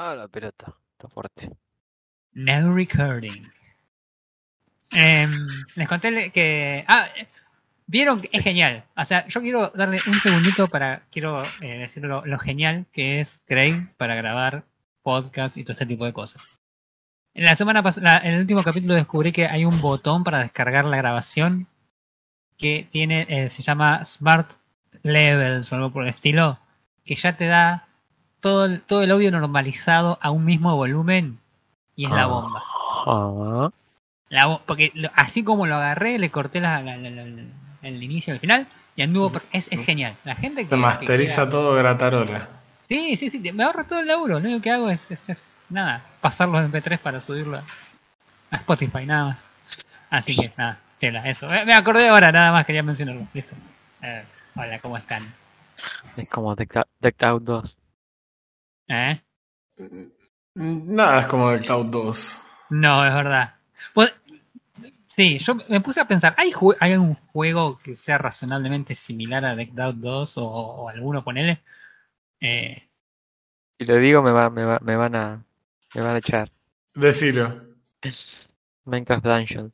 Ah, la pelota. Está fuerte. No recording. Em, les conté que. Ah, vieron que es genial. O sea, yo quiero darle un segundito para. Quiero eh, decir lo, genial que es Craig para grabar podcast y todo este tipo de cosas. En la semana pasada, en el último capítulo descubrí que hay un botón para descargar la grabación que tiene, eh, se llama Smart Levels o algo por el estilo, que ya te da todo el, todo el audio normalizado a un mismo volumen y es la Ah. bomba. Ah, La porque lo- así como lo agarré, le corté la, la- la- la- el inicio y el final y anduvo. Es, es genial. La gente que. Se masteriza que todo gratarola. Sí, sí, sí. Me ahorra todo el laburo. Lo único que hago es, es- es, nada, pasar los MP3 para subirlo a Spotify, nada más. Así que nada, eso. Me, me acordé ahora, nada más quería mencionarlo. Listo. Eh, hola, ¿cómo están? es como Decked Out 2. ¿Eh? Nada es como Decked Out 2. No, es verdad. Pues, sí, yo me puse a pensar, ¿hay, ¿hay un juego que sea razonablemente similar a Decked Out 2 o, o alguno, ponele? Eh, Si lo digo, me, va, me, va, me van a me van a echar. Decilo. Minecraft Dungeon.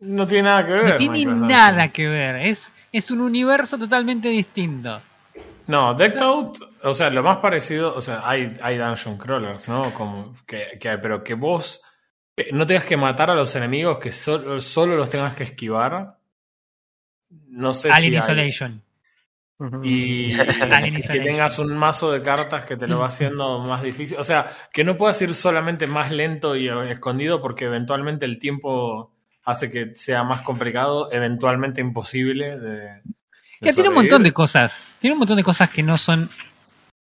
No tiene nada que ver. no tiene Minecraft nada Dungeons. que ver, es, es un universo totalmente distinto. No, Decked O sea- Out, o sea, lo más parecido, o sea, hay, hay dungeon crawlers, ¿no? Como que, que- pero que vos no tengas que matar a los enemigos, que solo, solo los tengas que esquivar. No sé Alien si hay. Isolation. Y Alien que Isolation. tengas un mazo de cartas que te lo va haciendo más difícil. O sea, que no puedas ir solamente más lento y escondido porque eventualmente el tiempo hace que sea más complicado, eventualmente imposible de... Ya tiene un montón de cosas. Tiene un montón de cosas que no son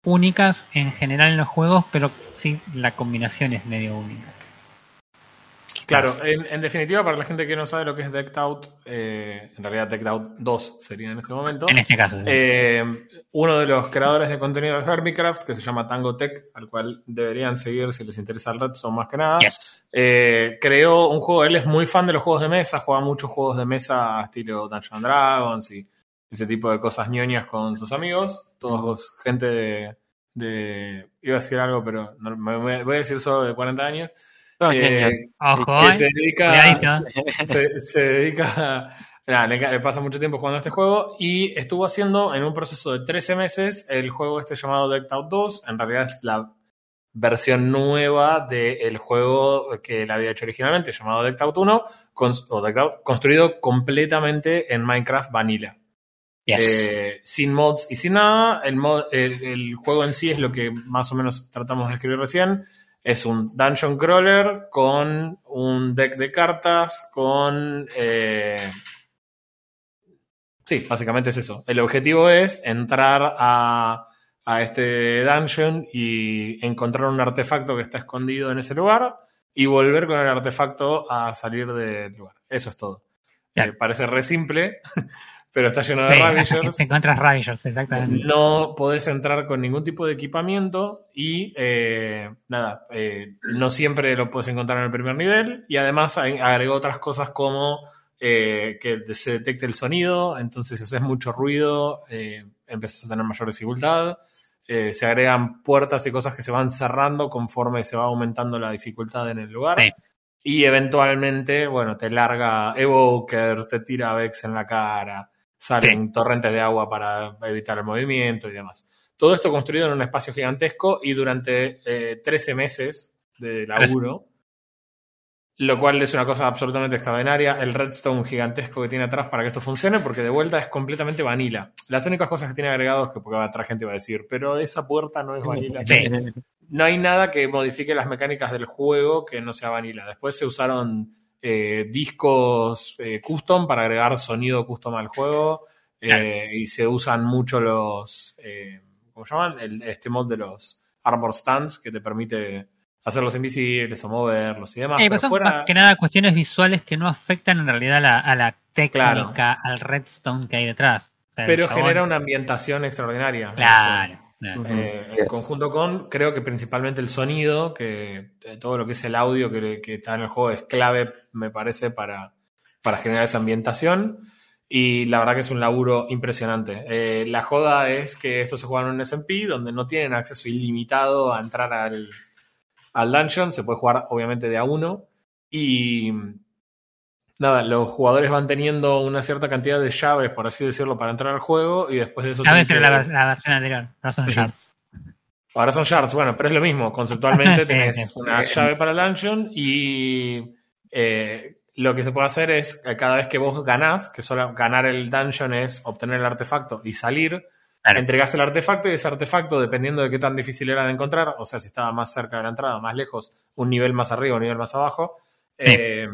únicas en general en los juegos, pero sí la combinación es medio única. Claro, en, en definitiva, para la gente que no sabe lo que es Decked Out, eh, en realidad Decked Out 2 sería en este momento. En este caso. sí. Eh, uno de los creadores de contenido de Hermicraft, que se llama Tango Tech, al cual deberían seguir si les interesa el Redstone más que nada, Yes. eh, creó un juego. Él es muy fan de los juegos de mesa, juega muchos juegos de mesa estilo Dungeons Dragons y ese tipo de cosas ñoñas con sus amigos. Todos gente de, de- Iba a decir algo, pero no- me, voy a decir solo de 40 años. Eh. Ojo, que eh. se dedica, se, se dedica nada, le, le pasa mucho tiempo jugando a este juego y estuvo haciendo en un proceso de 13 meses el juego este llamado Decked Out 2. En realidad es la versión nueva del juego que él había hecho originalmente, llamado Decked Out 1, con- o Decked Out, construido completamente en Minecraft Vanilla. Yes. Eh, sin mods y sin nada. El, mod- el, el juego en sí es lo que más o menos tratamos de escribir recién. Es un dungeon crawler con un deck de cartas, con... eh, Sí, básicamente es eso. El objetivo es entrar a, a este dungeon y encontrar un artefacto que está escondido en ese lugar y volver con el artefacto a salir del lugar. Eso es todo. Eh, parece re simple, pero está lleno de Sí, Ravagers. te encuentras Ravagers, exactamente. No podés entrar con ningún tipo de equipamiento y eh, nada, eh, no siempre lo puedes encontrar en el primer nivel y además ag- agregó otras cosas como eh, que se detecte el sonido, entonces si haces mucho ruido empiezas a tener mayor dificultad. Se agregan puertas y cosas que se van cerrando conforme se va aumentando la dificultad en el lugar. Sí. Y eventualmente, bueno, te larga Evoker, te tira Vex en la cara, salen torrentes de agua para evitar el movimiento y demás. Todo esto construido en un espacio gigantesco y durante eh, 13 meses de laburo, lo cual es una cosa absolutamente extraordinaria. El redstone gigantesco que tiene atrás para que esto funcione, porque de vuelta es completamente vanilla. Las únicas cosas que tiene agregados que porque otra gente va a decir, pero esa puerta no es vanilla. Sí. No hay nada que modifique las mecánicas del juego que no sea vanilla. Después se usaron eh, discos eh, custom para agregar sonido custom al juego. eh, y se usan mucho los. eh, ¿Cómo llaman? El- este mod de los armor stands que te permite hacerlos invisibles o moverlos y demás. Eh, pero son fuera- más que nada cuestiones visuales que no afectan en realidad a la, a la técnica, Claro. al redstone que hay detrás. O sea, el pero genera una ambientación extraordinaria. Claro. Eh, Yes. En conjunto con, creo que principalmente el sonido, que eh, todo lo que es el audio que, que está en el juego es clave, me parece, para, para generar esa ambientación. Y la verdad que es un laburo impresionante. Eh, la joda es que esto se juega en un SMP donde no tienen acceso ilimitado a entrar al, al dungeon. Se puede jugar obviamente de a uno. Y nada, los jugadores van teniendo una cierta cantidad de llaves, por así decirlo, para entrar al juego. Y después de eso... Tienen era que- la, la versión anterior, no son Sí. shards. Ahora son shards, bueno, pero es lo mismo. Conceptualmente Sí, tenés sí. una Eh, llave para el dungeon y eh, lo que se puede hacer es que cada vez que vos ganás, que solo ganar el dungeon es obtener el artefacto y salir, Claro. entregás el artefacto y ese artefacto, dependiendo de qué tan difícil era de encontrar, o sea, si estaba más cerca de la entrada, más lejos, un nivel más arriba, un nivel más abajo, Sí. eh,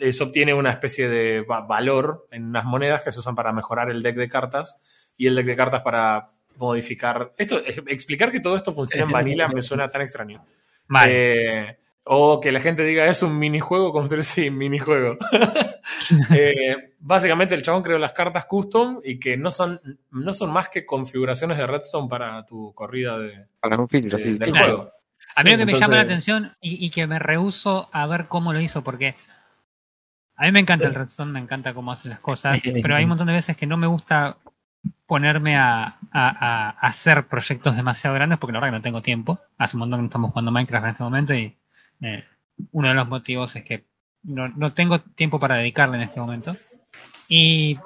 eso obtiene una especie de va- valor en unas monedas que se usan para mejorar el deck de cartas y el deck de cartas para modificar. Esto, eh, explicar que todo esto funciona en vanilla me suena tan extraño. Vale. Eh, o que la gente diga es un minijuego, construir sí, minijuego. Eh, básicamente el chabón creó las cartas custom y que no son, no son más que configuraciones de Redstone para tu corrida de, Para un filtro, de- sí. del Claro. juego. A mí lo que me llama la atención y, y que me rehuso a ver cómo lo hizo, porque a mí me encanta el Redstone, me encanta cómo hacen las cosas, pero hay un montón de veces que no me gusta ponerme a, a- a hacer proyectos demasiado grandes porque la verdad que no tengo tiempo. Hace un montón que estamos jugando Minecraft en este momento y eh, uno de los motivos es que no, no tengo tiempo para dedicarle en este momento. Y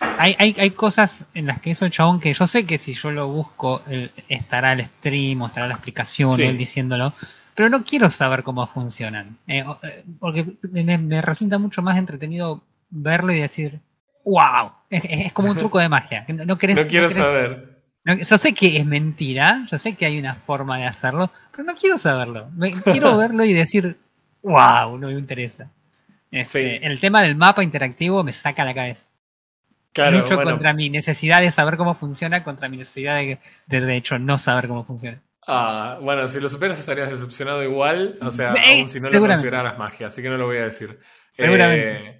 hay, hay, hay cosas en las que hizo el chabón que yo sé que si yo lo busco él- estará el stream o estará la explicación Sí. él diciéndolo, pero no quiero saber cómo funcionan. Eh, eh, porque me, me resulta mucho más entretenido verlo y decir, wow, es, es como un truco de magia. No, no querés- No quiero querés- saber. yo sé que es mentira, yo sé que hay una forma de hacerlo, pero no quiero saberlo. Me- quiero verlo y decir, wow, no me interesa. Este, Sí. El tema del mapa interactivo me saca la cabeza. Claro, Lucho bueno. contra mi necesidad de saber cómo funciona, contra mi necesidad de, de, de hecho, no saber cómo funciona. Ah, bueno, si lo superas estarías decepcionado igual, o sea, aún si no lo consideraras magia, así que no lo voy a decir. Seguramente. Eh,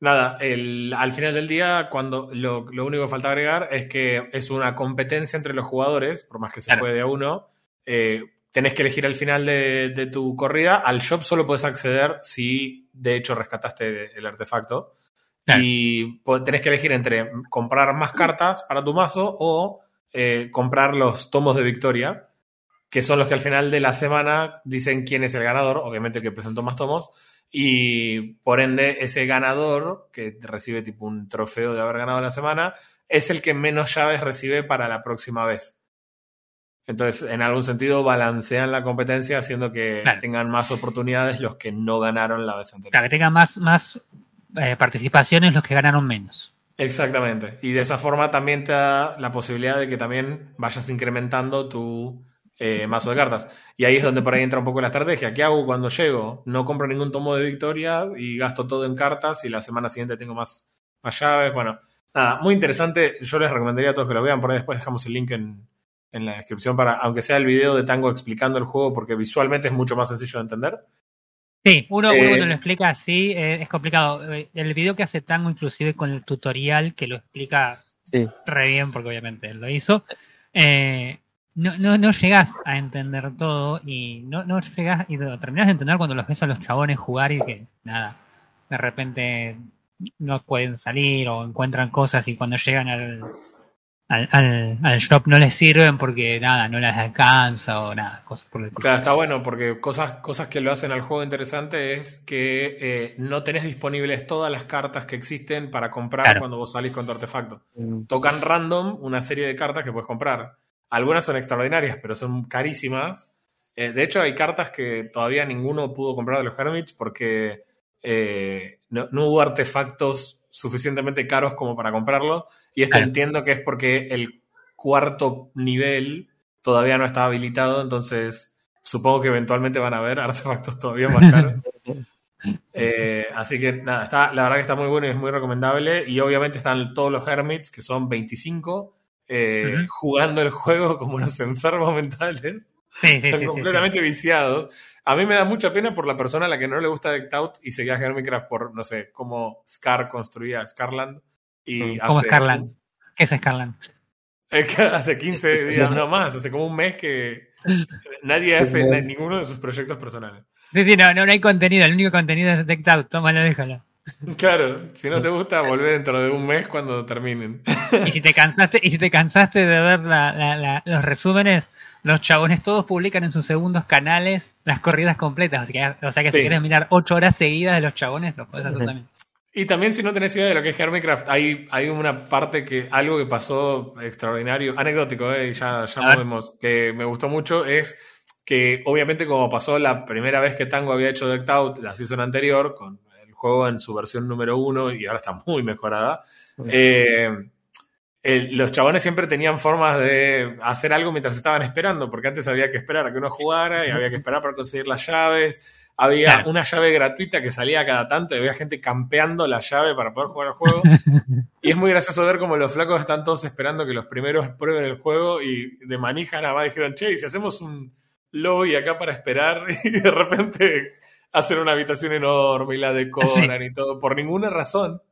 nada, el- al final del día, cuando lo, lo único que falta agregar es que es una competencia entre los jugadores, por más que se Claro. juegue de a uno, eh, tenés que elegir al final de, de tu corrida, al shop solo puedes acceder si de hecho rescataste el artefacto. Claro. Y tenés que elegir entre comprar más cartas para tu mazo o eh, comprar los tomos de victoria, que son los que al final de la semana dicen quién es el ganador, obviamente el que presentó más tomos, y por ende ese ganador, que recibe tipo un trofeo de haber ganado la semana, es el que menos llaves recibe para la próxima vez. Entonces, en algún sentido, balancean la competencia haciendo que Claro. tengan más oportunidades los que no ganaron la vez anterior. Claro, que tenga más, más eh, participaciones los que ganaron menos. Exactamente. Y de esa forma también te da la posibilidad de que también vayas incrementando tu eh, mazo de cartas. Y ahí es donde por ahí entra un poco la estrategia. ¿Qué hago cuando llego? No compro ningún tomo de victoria y gasto todo en cartas y la semana siguiente tengo más, más llaves. Bueno, nada, muy interesante. Yo les recomendaría a todos que lo vean. Por ahí después dejamos el link en, en la descripción para, aunque sea el video de Tango explicando el juego, porque visualmente es mucho más sencillo de entender. Sí, uno, Eh, uno cuando lo explica así eh, es complicado. Eh, El video que hace Tango, inclusive con el tutorial que lo explica Sí. re bien, porque obviamente él lo hizo, eh, no, no, no llegás a entender todo y no, no llegás y lo terminás de entender cuando los ves a los chabones jugar y que nada, de repente no pueden salir o encuentran cosas y cuando llegan al, al, al, al shop no les sirven porque nada, no les alcanza o nada, cosas por el estilo. Claro, está bueno porque cosas, cosas que lo hacen al juego interesante es que eh, no tenés disponibles todas las cartas que existen para comprar Claro. cuando vos salís con tu artefacto. Mm, Tocan random una serie de cartas que puedes comprar. Algunas son extraordinarias, pero son carísimas. Eh, de hecho, hay cartas que todavía ninguno pudo comprar de los Hermits porque eh, no, no hubo artefactos suficientemente caros como para comprarlo. Y esto Claro. entiendo que es porque el cuarto nivel todavía no estaba habilitado, entonces supongo que eventualmente van a haber artefactos todavía más caros. Eh, así que nada, está, la verdad que está muy bueno y es muy recomendable. Y obviamente están todos los Hermits, que son 25, eh, jugando el juego como unos enfermos mentales. Sí, sí, Están sí. completamente viciados. A mí me da mucha pena por la persona a la que no le gusta Decked Out y seguía Hermitcraft por, no sé, cómo Scar construía Scarland. Y Mm. Como hace- Scarland. ¿Qué es Scarland? Eh, hace 15 días, no más, hace como un mes que nadie hace ninguno de sus proyectos personales. Sí, sí, no, no, no hay contenido. El único contenido es Decked Out. Tómalo, déjalo. Claro, si no te gusta, volver dentro de un mes cuando terminen. Y si te cansaste, y si te cansaste de ver la- la- la- los resúmenes, los chabones todos publican en sus segundos canales las corridas completas. O sea que, o sea que Sí. si quieres mirar ocho horas seguidas de los chabones, lo puedes hacer también. Y también si no tenés idea de lo que es Hermitcraft, hay, hay una parte que, algo que pasó extraordinario, anecdótico, eh, y ya, ya ver. movemos, que me gustó mucho, es que obviamente como pasó la primera vez que Tango había hecho Decked Out la season anterior, con juego en su versión número uno, y ahora está muy mejorada, eh, el- los chabones siempre tenían formas de hacer algo mientras estaban esperando, porque antes había que esperar a que uno jugara y había que esperar para conseguir las llaves. Había Claro. una llave gratuita que salía cada tanto y había gente campeando la llave para poder jugar al juego. y es muy gracioso ver cómo los flacos están todos esperando que los primeros prueben el juego y de manija nada más dijeron, che, ¿y si hacemos un lobby acá para esperar y de repente hacen una habitación enorme y la decoran y todo, por ninguna razón.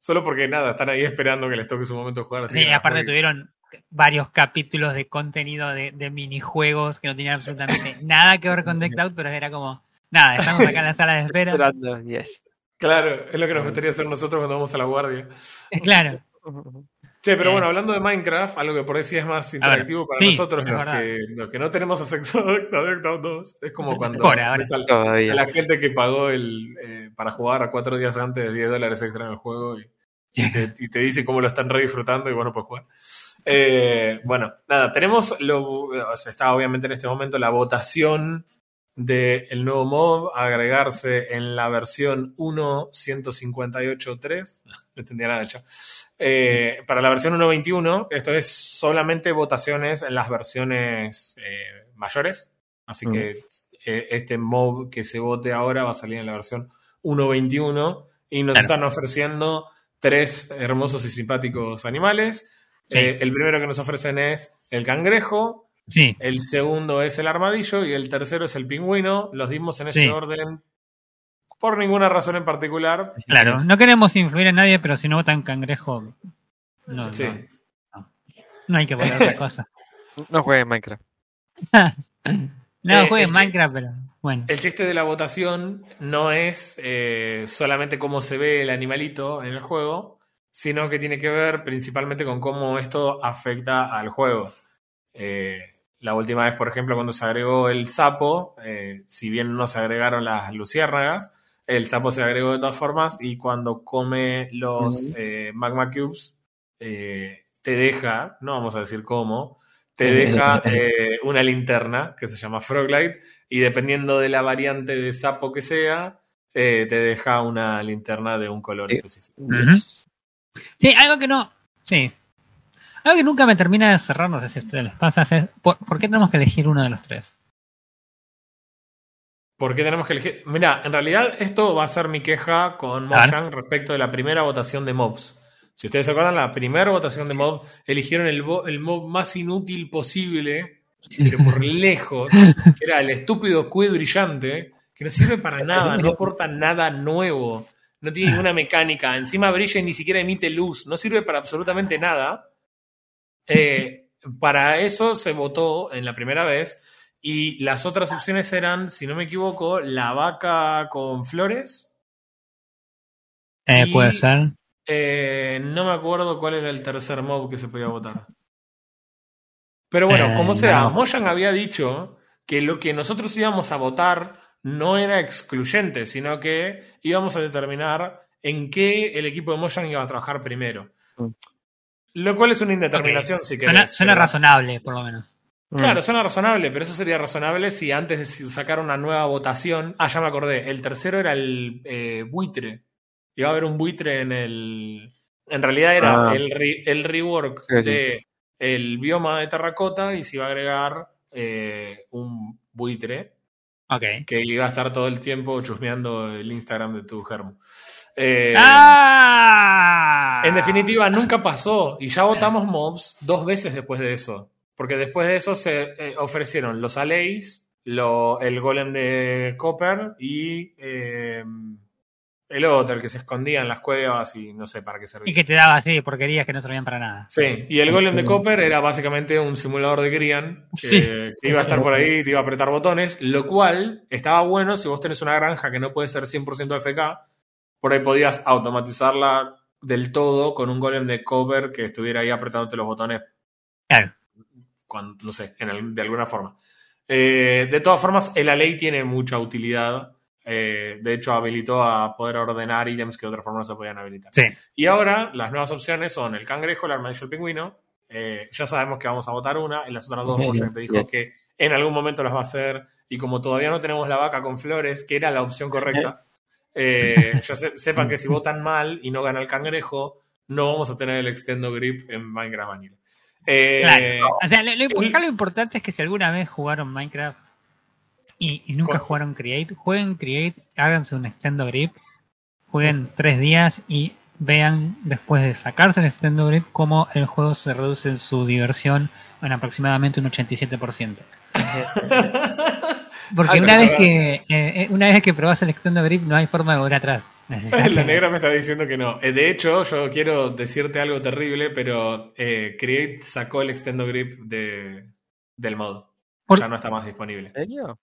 Solo porque nada, están ahí esperando que les toque su momento de jugar. así Sí, que aparte tuvieron varios capítulos de contenido de, de minijuegos que no tenían absolutamente nada que ver con The Cloud, pero era como, nada, estamos acá en la sala de espera. Esperando, yes. Claro, es lo que nos gustaría hacer nosotros cuando vamos a la guardia. Claro, Che, pero Eh. bueno, hablando de Minecraft, algo que por ahí sí es más interactivo para sí, nosotros, es los que, los que no tenemos acceso a Decked Out 2, es como cuando ahora. a la gente que pagó el eh, para jugar cuatro días antes 10 dólares extra en el juego y, y te, y te dice cómo lo están re disfrutando y bueno, pues jugar. Eh, bueno, nada, tenemos, lo, o sea, está obviamente en este momento la votación del nuevo mob a agregarse en la versión 1.158.3. No entendía nada, hecho. Eh, para la versión 1.21, esto es solamente votaciones en las versiones eh, mayores. Así Mm. que eh, este mob que se vote ahora va a salir en la versión 1.21 y nos Claro. están ofreciendo tres hermosos y simpáticos animales. Sí. El primero que nos ofrecen es el cangrejo, sí, el segundo es el armadillo y el tercero es el pingüino. Los dimos en ese Sí. orden por ninguna razón en particular. claro. No queremos influir en nadie, pero si no votan cangrejo, no, Sí. no, no hay que votar otra cosa. No jueguen Minecraft. No, Eh, jueguen Minecraft, pero bueno. El chiste de la votación no es eh, solamente cómo se ve el animalito en el juego, sino que tiene que ver principalmente con cómo esto afecta al juego. Eh, la última vez, por ejemplo, cuando se agregó el sapo, eh, si bien no se agregaron las luciérnagas, el sapo se agregó de todas formas y cuando come los eh, magma cubes, eh, te deja, no vamos a decir cómo, te deja eh, una linterna que se llama Froglight y dependiendo de la variante de sapo que sea, eh, te deja una linterna de un color Sí. específico. Sí, algo que no. Sí. Algo que nunca me termina de cerrar, no sé si a ustedes les pasa, es ¿por, por qué tenemos que elegir uno de los tres? ¿Por qué tenemos que elegir? Mira, en realidad esto va a ser mi queja con. Mojang respecto de la primera votación de mobs. Si ustedes se acuerdan, la primera votación de mobs eligieron el, mob más inútil posible, pero por lejos, que era el estúpido Cue brillante, que no sirve para nada, no aporta nada nuevo, no tiene ninguna mecánica, encima brilla y ni siquiera emite luz, no sirve para absolutamente nada. Eh, para eso se votó en la primera vez y las otras opciones eran, si no me equivoco, la vaca con flores. Eh, Y- Puede ser. Eh, no me acuerdo cuál era el tercer mob que se podía votar. Pero bueno, Eh, como sea, no. Mojang había dicho que lo que nosotros íbamos a votar no era excluyente, sino que íbamos a determinar en qué el equipo de Mojang iba a trabajar primero. Mm. Lo cual es una indeterminación, si querés. Suena, suena pero- razonable, por lo menos. Claro, suena razonable, pero eso sería razonable si antes de sacar una nueva votación. Ah, ya me acordé. El tercero era el eh, buitre. Iba a haber un buitre en el. En realidad era Ah. el, re- el rework Sí, sí. de el bioma de terracota y se iba a agregar eh, un buitre Ok. que iba a estar todo el tiempo chusmeando el Instagram de tu germo. Eh, ¡Ah! en definitiva, nunca pasó y ya votamos mobs dos veces después de eso. Porque después de eso se eh, ofrecieron los Aleis, lo- el golem de Copper y eh, el otro, el que se escondía en las cuevas y no sé para qué Y servía. que te daba así porquerías que no servían para nada. Sí, y el golem de Copper era básicamente un simulador de Grian que, Sí. que iba a estar por ahí y te iba a apretar botones, lo cual estaba bueno si vos tenés una granja que no puede ser 100% FK, por ahí podías automatizarla del todo con un golem de cover que estuviera ahí apretándote los botones, Claro. Cuando, no sé, en el- de alguna forma. Eh, de todas formas, la ley tiene mucha utilidad. Eh, de hecho, habilitó a poder ordenar ítems que de otra forma no se podían habilitar. Sí. Y ahora las nuevas opciones son el cangrejo, el armadillo el pingüino. Eh, ya sabemos que vamos a votar una. En las otras dos, Bojack te dijo yes. que en algún momento las va a hacer. Y como todavía no tenemos la vaca con flores, que era la opción correcta, ya se- sepan que si votan mal y no gana el cangrejo, no vamos a tener el extendo grip en Minecraft Vanilla. Eh, Claro. O sea, lo, lo- acá lo importante es que si alguna vez jugaron Minecraft y, y nunca Con- jugaron Create, jueguen Create, háganse un extendo grip, jueguen tres días y vean después de sacarse el extendo grip cómo el juego se reduce en su diversión en aproximadamente un 87%. Porque Ah, una pero vez claro. que eh, eh, una vez que probás el extendo grip no hay forma de volver atrás. La negra me está diciendo que no. Eh, De hecho, yo quiero decirte algo terrible, pero eh, Create sacó el extendo grip de, del modo. ¿Por- Ya no está más disponible. ¿En serio?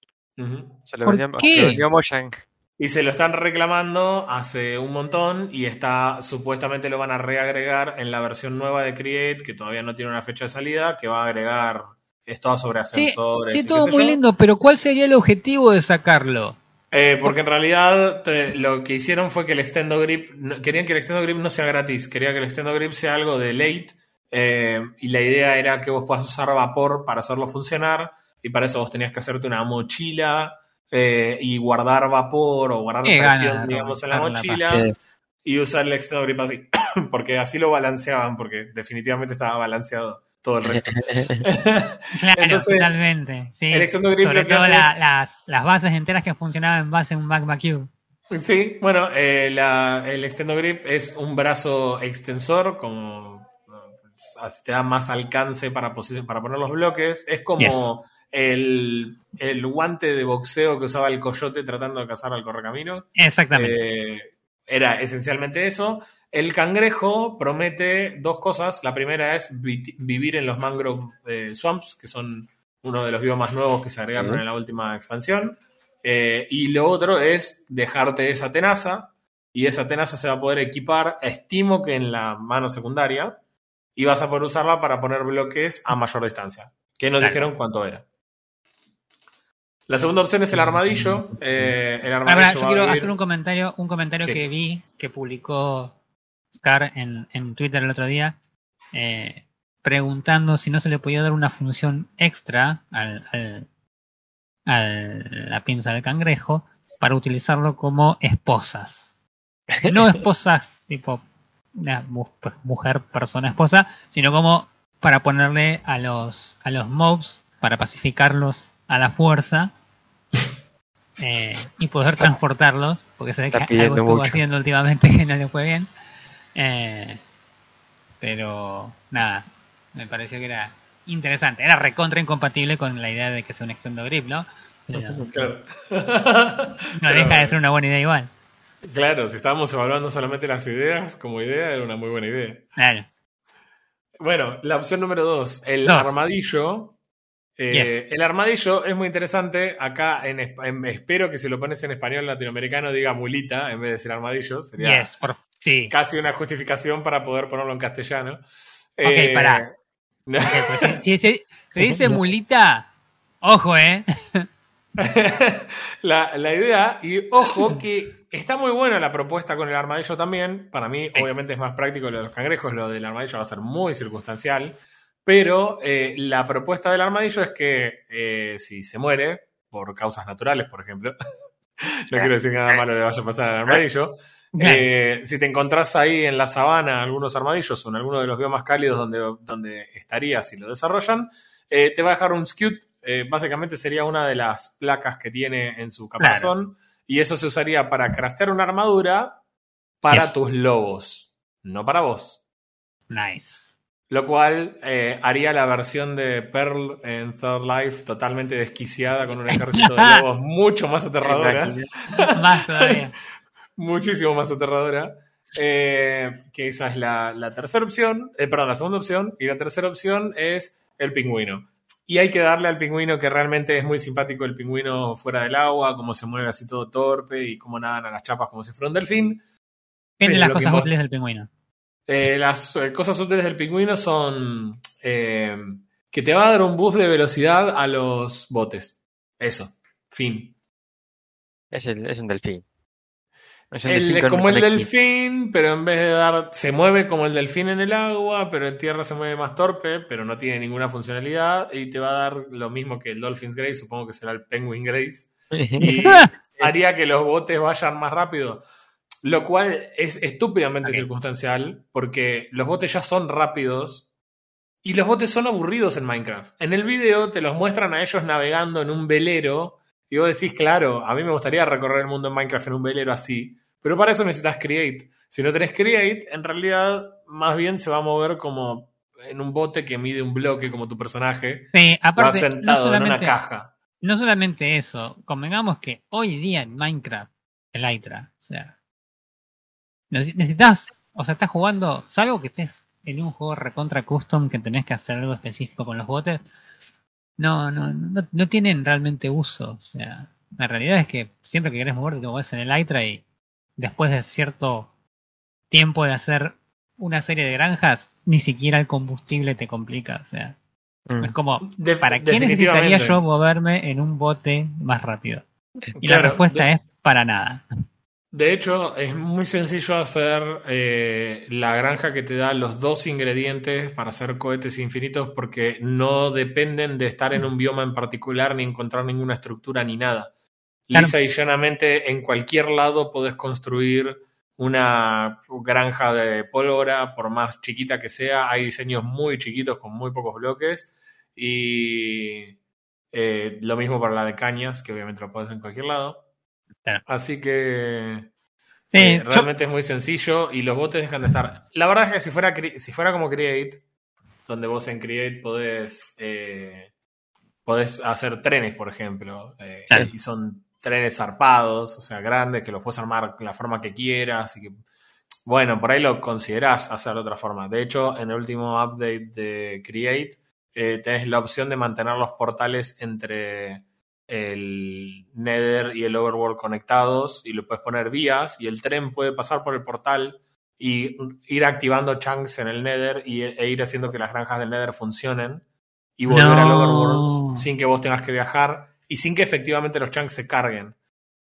Se lo Mojang. Y se lo están reclamando hace un montón y está supuestamente lo van a reagregar en la versión nueva de Create, que todavía no tiene una fecha de salida, que va a agregar esto sobre Sí, ascensores. sí, qué todo muy yo. lindo, pero ¿cuál sería el objetivo de sacarlo? Eh, porque en realidad te- lo que hicieron fue que el extendo grip, no- querían que el extendo grip no sea gratis, quería que el extendo grip sea algo de late eh, y la idea era que vos puedas usar vapor para hacerlo funcionar y para eso vos tenías que hacerte una mochila eh, y guardar vapor o guardar presión, gana digamos, en la mochila y usar el extendo grip así, porque así lo balanceaban, porque definitivamente estaba balanceado todo el resto. Claro, Entonces, totalmente. Sí. el extendo grip Sobre lo que todo la- es- las, las bases enteras que funcionaban en base a un Magma Cube. Sí, bueno, eh, la- el extendo grip es un brazo extensor, como así te da más alcance para, para poner los bloques. Es como Yes. el, el guante de boxeo que usaba el coyote tratando de cazar al correcaminos. Exactamente. Eh, era esencialmente eso. El cangrejo promete dos cosas. La primera es vi- vivir en los mangrove eh, swamps, que son uno de los biomas nuevos que se agregaron en la última expansión. Eh, y lo otro es dejarte esa tenaza. Y esa tenaza se va a poder equipar, estimo que en la mano secundaria. Y vas a poder usarla para poner bloques a mayor distancia. Que no Claro. dijeron cuánto era. La segunda opción es el armadillo. Eh, el Ahora, armadillo pará, yo quiero vivir- hacer un comentario, un comentario Sí. que vi que publicó Scar en, en Twitter el otro día, eh, preguntando si no se le podía dar una función extra al, al- la pinza del cangrejo para utilizarlo como esposas. No esposas tipo una mu- mujer, persona, esposa, sino como para ponerle a los, a los mobs, para pacificarlos a la fuerza eh, y poder transportarlos, porque se ve que algo estuvo mucho. haciendo últimamente que no le fue bien. Eh, pero nada, me pareció que era interesante. Era recontra incompatible con la idea de que sea un extendo grip, ¿no? Pero Claro. no deja de ser una buena idea igual. Claro, si estábamos evaluando solamente las ideas, como idea era una muy buena idea. Claro. Bueno, la opción número dos, el Dos. armadillo. Eh, Yes. El armadillo es muy interesante. Acá en, esp- en- espero que si lo pones en español latinoamericano diga mulita en vez de decir armadillo. Sería Yes, por, sí. casi una justificación para poder ponerlo en castellano. Ok, pará. no. Ok, pues si, si- si- si dice mulita, ojo, ¿eh? la, la idea, y ojo que está muy buena la propuesta con el armadillo también. Para mí, Sí. obviamente, es más práctico lo de los cangrejos, lo del armadillo va a ser muy circunstancial. Pero eh, la propuesta del armadillo es que eh, si se muere, por causas naturales, por ejemplo, no quiero decir que nada malo le vaya a pasar al armadillo. Eh, si te encontrás ahí en la sabana algunos armadillos o en alguno de los biomas cálidos donde, donde estarías si lo desarrollan, te va a dejar un skewed. básicamente sería una de las placas que tiene en su caparazón. Y eso se usaría para craftear una armadura para Yes. tus lobos, no para vos. Nice. Lo cual eh, haría la versión de Pearl en Third Life totalmente desquiciada con un ejército de lobos mucho más aterradora. Más todavía. muchísimo más aterradora. eh, que esa es la, la tercera opción, eh, perdón, la segunda opción. Y la tercera opción es el pingüino. Y hay que darle al pingüino que realmente es muy simpático el pingüino fuera del agua, cómo se mueve así todo torpe y cómo nadan a las chapas como si fuera un delfín. Fin de Pero las cosas útiles del pingüino. Eh, las eh, cosas útiles del pingüino son eh, que te va a dar un boost de velocidad a los botes. Eso. Fin. Es, el, es un delfín. Es un El- delfín como el delfín, pero en vez de dar. Se mueve como el delfín en el agua, pero en tierra se mueve más torpe, pero no tiene ninguna funcionalidad. Y te va a dar lo mismo que el Dolphins Grace, supongo que será el Penguin Grace. Y haría que los botes vayan más rápido. Lo cual es estúpidamente circunstancial, porque los botes ya son rápidos y los botes son aburridos en Minecraft. En el video te los muestran a ellos navegando en un velero y vos decís, claro, a mí me gustaría recorrer el mundo en Minecraft en un velero así, pero para eso necesitas Create. Si no tenés Create, en realidad más bien se va a mover como en un bote que mide un bloque como tu personaje, Sí, va aparte, no sentado en una caja. no solamente eso, convengamos que hoy día en Minecraft, el Hydra, o sea, necesitas, o sea, estás jugando, salvo que estés en un juego recontra custom que tenés que hacer algo específico con los botes, no, no, no, no tienen realmente uso, o sea, la realidad es que siempre que querés moverte te mueves en el Hydra y después de cierto tiempo de hacer una serie de granjas, ni siquiera el combustible te complica, o sea, Mm. es como, ¿Para qué necesitaría yo moverme en un bote más rápido? Y Claro, la respuesta de- es para nada. De hecho, es muy sencillo hacer eh, la granja que te da los dos ingredientes para hacer cohetes infinitos porque no dependen de estar en un bioma en particular ni encontrar ninguna estructura ni nada. Claro. Lisa y llanamente en cualquier lado podés construir una granja de pólvora, por más chiquita que sea. Hay diseños muy chiquitos con muy pocos bloques y eh, lo mismo para la de cañas, que obviamente lo podés en cualquier lado. Así que Sí, eh, yo- realmente es muy sencillo y los botes dejan de estar. La verdad es que si fuera, si fuera como Create, donde vos en Create podés, eh, podés hacer trenes, por ejemplo, eh, Claro. y son trenes zarpados, o sea, grandes, que los puedes armar la forma que quieras. Y que, bueno, por ahí lo considerás hacer de otra forma. De hecho, en el último update de Create, eh, tenés la opción de mantener los portales entre el Nether y el Overworld conectados y le puedes poner vías y el tren puede pasar por el portal y ir activando chunks en el Nether y, e ir haciendo que las granjas del Nether funcionen y volver al No. Overworld sin que vos tengas que viajar y sin que efectivamente los chunks se carguen.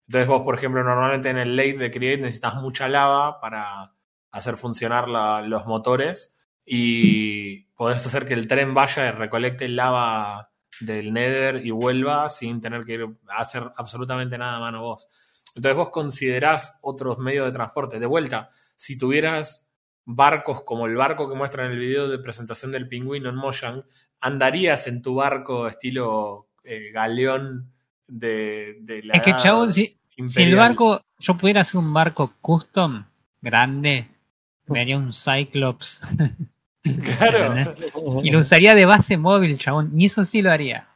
Entonces vos, por ejemplo, normalmente en el late de Create necesitas mucha lava para hacer funcionar la- los motores y podés hacer que el tren vaya y recolecte lava del Nether y vuelva sin tener que hacer absolutamente nada a mano vos. Entonces vos considerás otros medios de transporte. De vuelta, si tuvieras barcos como el barco que muestra en el video de presentación del pingüino en Mojang, andarías en tu barco estilo eh, galeón de, de la es que, chabón, si, si el barco, yo pudiera hacer un barco custom grande, me haría un Cyclops Claro. y lo usaría de base móvil, chabón. Y eso sí lo haría.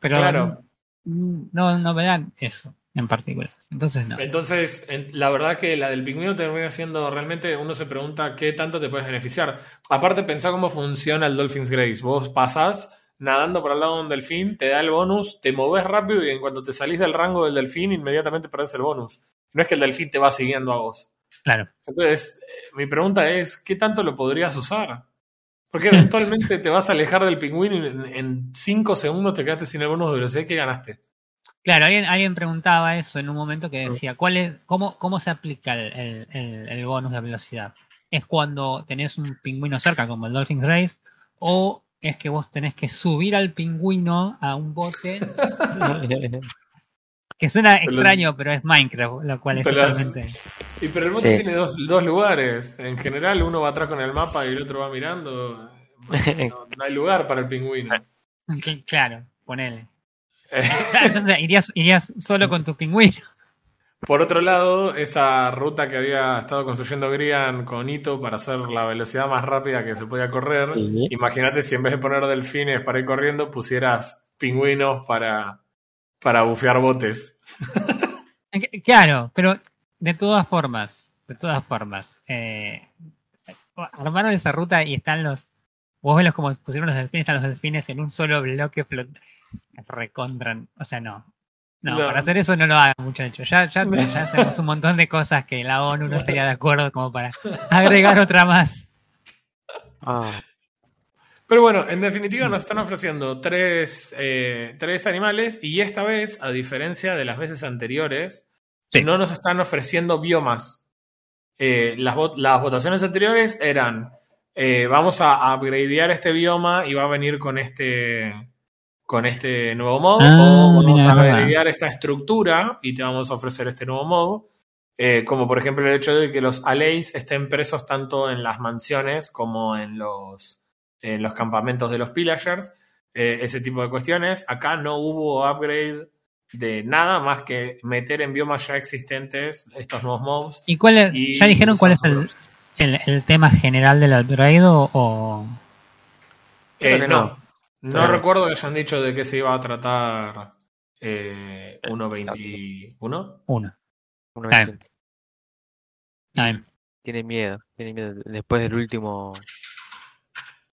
Pero Claro. no, no me dan eso en particular. Entonces no. Entonces, en- la verdad que la del pingüino termina siendo realmente, uno se pregunta qué tanto te puedes beneficiar. Aparte, pensá cómo funciona el Dolphins Grace. Vos pasás nadando por al lado de un delfín, te da el bonus, te moves rápido y en cuanto te salís del rango del delfín, inmediatamente perdés el bonus. No es que el delfín te va siguiendo a vos. Claro. Entonces, eh, mi pregunta es, ¿qué tanto lo podrías usar? Porque eventualmente te vas a alejar del pingüino y en- en 5 segundos te quedaste sin el bonus de velocidad que ganaste. Claro, alguien, alguien preguntaba eso en un momento que decía, ¿cuál es, cómo, ¿cómo se aplica el, el- el- el bonus de velocidad? ¿Es cuando tenés un pingüino cerca, como el Dolphin Race? ¿O es que vos tenés que subir al pingüino a un bote? Que suena extraño, pero es Minecraft, lo cual es las- totalmente... Y pero el bote Sí. tiene dos, dos lugares. En general, uno va atrás con el mapa y el otro va mirando. No, no hay lugar para el pingüino. Claro, ponele. Eh, Entonces irías, irías solo con tu pingüino. Por otro lado, esa ruta que había estado construyendo Grian con Ito para hacer la velocidad más rápida que se podía correr, Sí. imagínate si en vez de poner delfines para ir corriendo, pusieras pingüinos para, para bufear botes. Claro, pero de todas formas, de todas formas, eh, armaron esa ruta y están los, vos ves los como pusieron los delfines, están los delfines en un solo bloque flot recontran, o sea, no. No, No. para hacer eso no lo hagan, muchachos. Ya, ya, ya hacemos un montón de cosas que la ONU no estaría de acuerdo como para agregar otra más. Ah, Pero bueno, en definitiva nos están ofreciendo tres, eh, tres animales y esta vez, a diferencia de las veces anteriores, Sí. no nos están ofreciendo biomas. Eh, las, vot- las votaciones anteriores eran, eh, vamos a upgradear este bioma y va a venir con este, con este nuevo modo, Ah, o vamos mira, a upgradear esta estructura y te vamos a ofrecer este nuevo modo. Eh, como por ejemplo el hecho de que los Alays estén presos tanto en las mansiones como en los, en los campamentos de los Pillagers, eh, ese tipo de cuestiones. Acá no hubo upgrade de nada más que meter en biomas ya existentes estos nuevos mobs. ¿Y cuál es- y ya dijeron cuál es el, el, el tema general del upgrade o, Eh, no, no. recuerdo que hayan dicho de qué se iba a tratar eh, 1.21. uno? uno Ah. que A ver, tiene miedo, tiene miedo. Después del último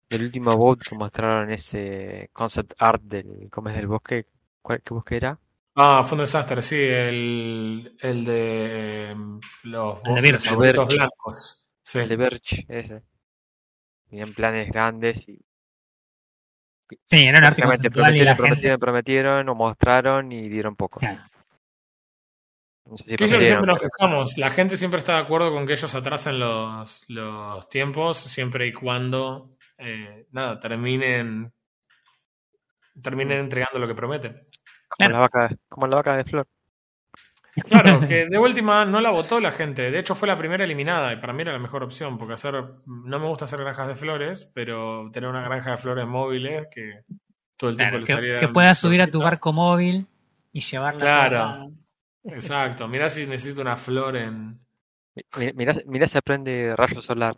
del último vote que mostraron ese concept art del ¿cómo es del bosque? ¿Cuál, ¿Qué bosque era? Ah, fue un desastre, sí, el, el de eh, los El de bosques Birch. arbolitos Birch. blancos. Sí. El de Birch, ese. Tenían planes grandes y sí, era un arte conceptual y la prometieron, gente... prometieron, prometieron, o mostraron y dieron poco. Claro. No sé si Que es lo que prometieron, siempre nos quejamos. La gente siempre está de acuerdo con que ellos atrasen los, los tiempos, siempre y cuando eh, nada, terminen terminen entregando lo que prometen. como la vaca, como la vaca de flor. Claro, que de última no la votó la gente. De hecho, fue la primera eliminada y para mí era la mejor opción, porque hacer no me gusta hacer granjas de flores, pero tener una granja de flores móviles que todo el tiempo le que, salieran que puedas subir a tu barco móvil y llevarla Claro. a- Exacto, mirá si necesito una flor en. Mi- Mirá, mirá si aprende rayo solar.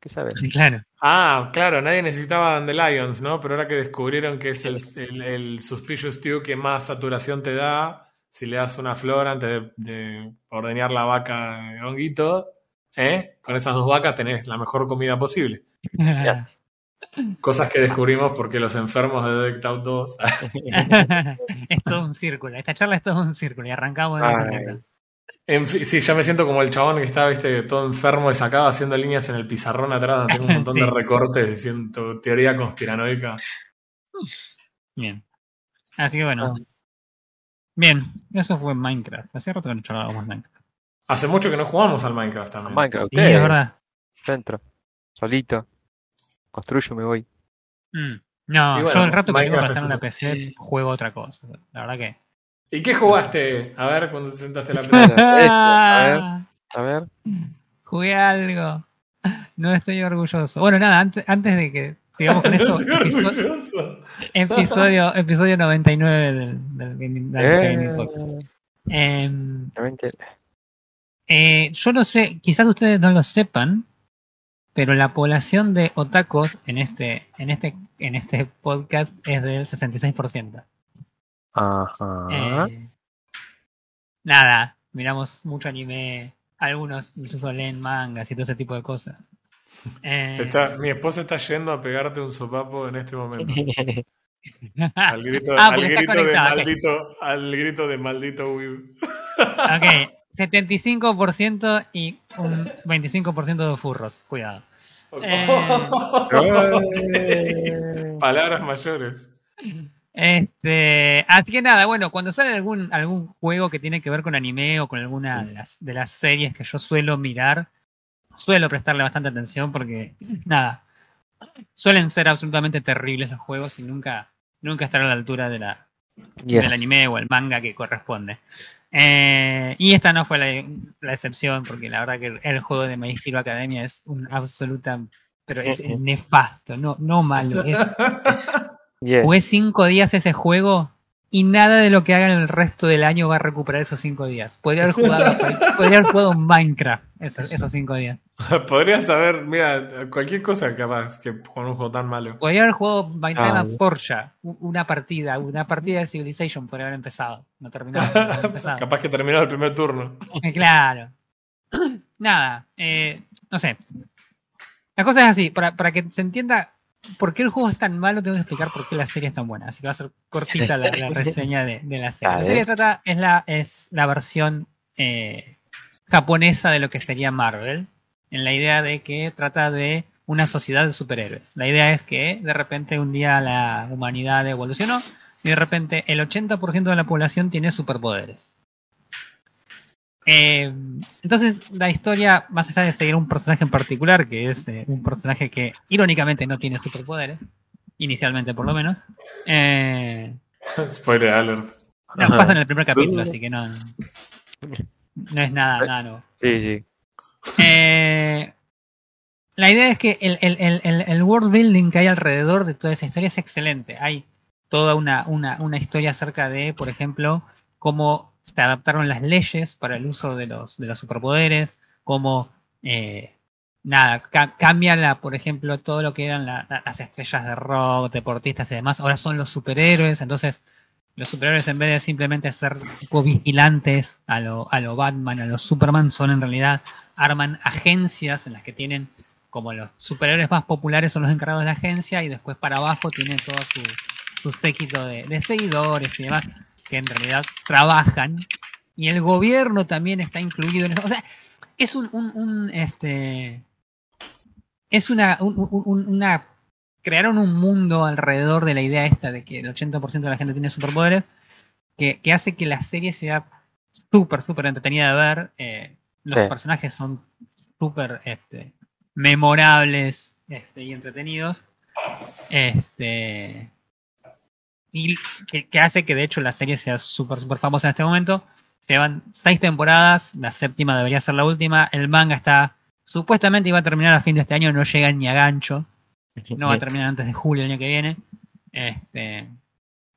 ¿Qué sabes? Claro. Ah, claro, nadie necesitaba Dandelions, ¿no? Pero ahora que descubrieron que es el, el, el Suspicious Stew que más saturación te da, si le das una flor antes de, de ordeñar la vaca de honguito, ¿eh? Con esas dos vacas tenés la mejor comida posible. Cosas que descubrimos porque los enfermos de Decked Out 2. es todo un círculo. Esta charla es todo un círculo y arrancamos de contento. En fin, sí, ya me siento como el chabón que está, viste, todo enfermo y sacado haciendo líneas en el pizarrón atrás, donde tengo un montón Sí. de recortes diciendo teoría conspiranoica. Bien. Así que bueno. Ah. Bien, eso fue Minecraft. Hace rato que no charlábamos Minecraft. Hace mucho que no jugamos al Minecraft también. Minecraft, Sí, es verdad. Centro, solito. Construyo, me voy. Mm. No, bueno, yo el rato que tengo para Minecraft estar en la. PC juego otra cosa. La verdad que. ¿Y qué jugaste? A ver, cuando te sentaste la pelota. esto, a ver, a ver. Jugué algo. No estoy orgulloso. Bueno, nada, antes, antes de que sigamos con esto, Estoy episo- orgulloso. episodio, episodio 99 del, del, Gaming- del Eh, Gaming Podcast. Em, eh, yo no sé, quizás ustedes no lo sepan, pero la población de otakos en este, en este, en este podcast es del 66%. Ajá. Eh, nada, miramos mucho anime, algunos incluso leen mangas y todo ese tipo de cosas. Eh, Está- mi esposa está yendo a pegarte un sopapo en este momento. Al grito, Ah, al grito de maldito, al grito de maldito Wii. Ok, 75% y un 25% de furros, cuidado. Eh, Palabras mayores. Este, así que nada, bueno, cuando sale algún, algún juego que tiene que ver con anime o con alguna de las, de las series que yo suelo mirar, suelo prestarle bastante atención porque, nada, suelen ser absolutamente terribles los juegos y nunca, nunca estar a la altura de la, yes. del anime o el manga que corresponde. Eh, y esta no fue la, la excepción, porque la verdad que el juego de My Hero Academia es un absoluta, pero es nefasto, no, no malo. Es, Yes. jugué cinco días ese juego y nada de lo que hagan el resto del año va a recuperar esos cinco días. Podría haber jugado, podría haber jugado Minecraft esos, esos cinco días. Podrías saber, mira, cualquier cosa capaz que con un juego tan malo. Podría haber jugado Time Ah, at Porsche, una partida, una partida de Civilization podría haber empezado. No terminó. haber capaz que terminó el primer turno. Eh, Claro. Nada, eh, no sé. La cosa es así, para, para que se entienda por qué el juego es tan malo, tengo que explicar por qué la serie es tan buena. Así que va a ser cortita la, la reseña de, de la serie. La serie trata, es la, es la versión eh, japonesa de lo que sería Marvel, en la idea de que trata de una sociedad de superhéroes. La idea es que de repente un día la humanidad evolucionó y de repente el 80% de la población tiene superpoderes. Eh, entonces la historia, más allá de seguir un personaje en particular, que es eh, un personaje que irónicamente no tiene superpoderes, inicialmente por lo menos, eh, Spoiler alert. no, Ajá. pasa en el primer capítulo, así que no, no es nada, nada nuevo. Sí, sí. Eh, la idea es que el, el, el, el- el world building que hay alrededor de toda esa historia es excelente. Hay toda una, una, una historia acerca de, por ejemplo, cómo se adaptaron las leyes para el uso de los, de los superpoderes, cómo eh, nada, ca- cambia la, por ejemplo, todo lo que eran la- la- las estrellas de rock, deportistas y demás, ahora son los superhéroes, entonces los superhéroes en vez de simplemente ser tipo vigilantes a lo, a lo Batman, a lo Superman, son en realidad arman agencias en las que tienen como los superhéroes más populares son los encargados de la agencia y después para abajo tienen todo su, su séquito de seguidores y demás que en realidad trabajan y el gobierno también está incluido en eso. O sea, es un, un, un, este es una, un- un- un- una crearon un mundo alrededor de la idea esta de que el 80% de la gente tiene superpoderes que, que hace que la serie sea súper, súper entretenida de ver. eh, los Sí. personajes son súper este, memorables este, y entretenidos. Este, y que, hace que de hecho la serie sea súper, súper famosa en este momento. Llevan seis temporadas, la séptima debería ser la última. El manga está supuestamente iba a terminar a fin de este año, no llega ni a gancho. No va a terminar antes de julio el año que viene. Este,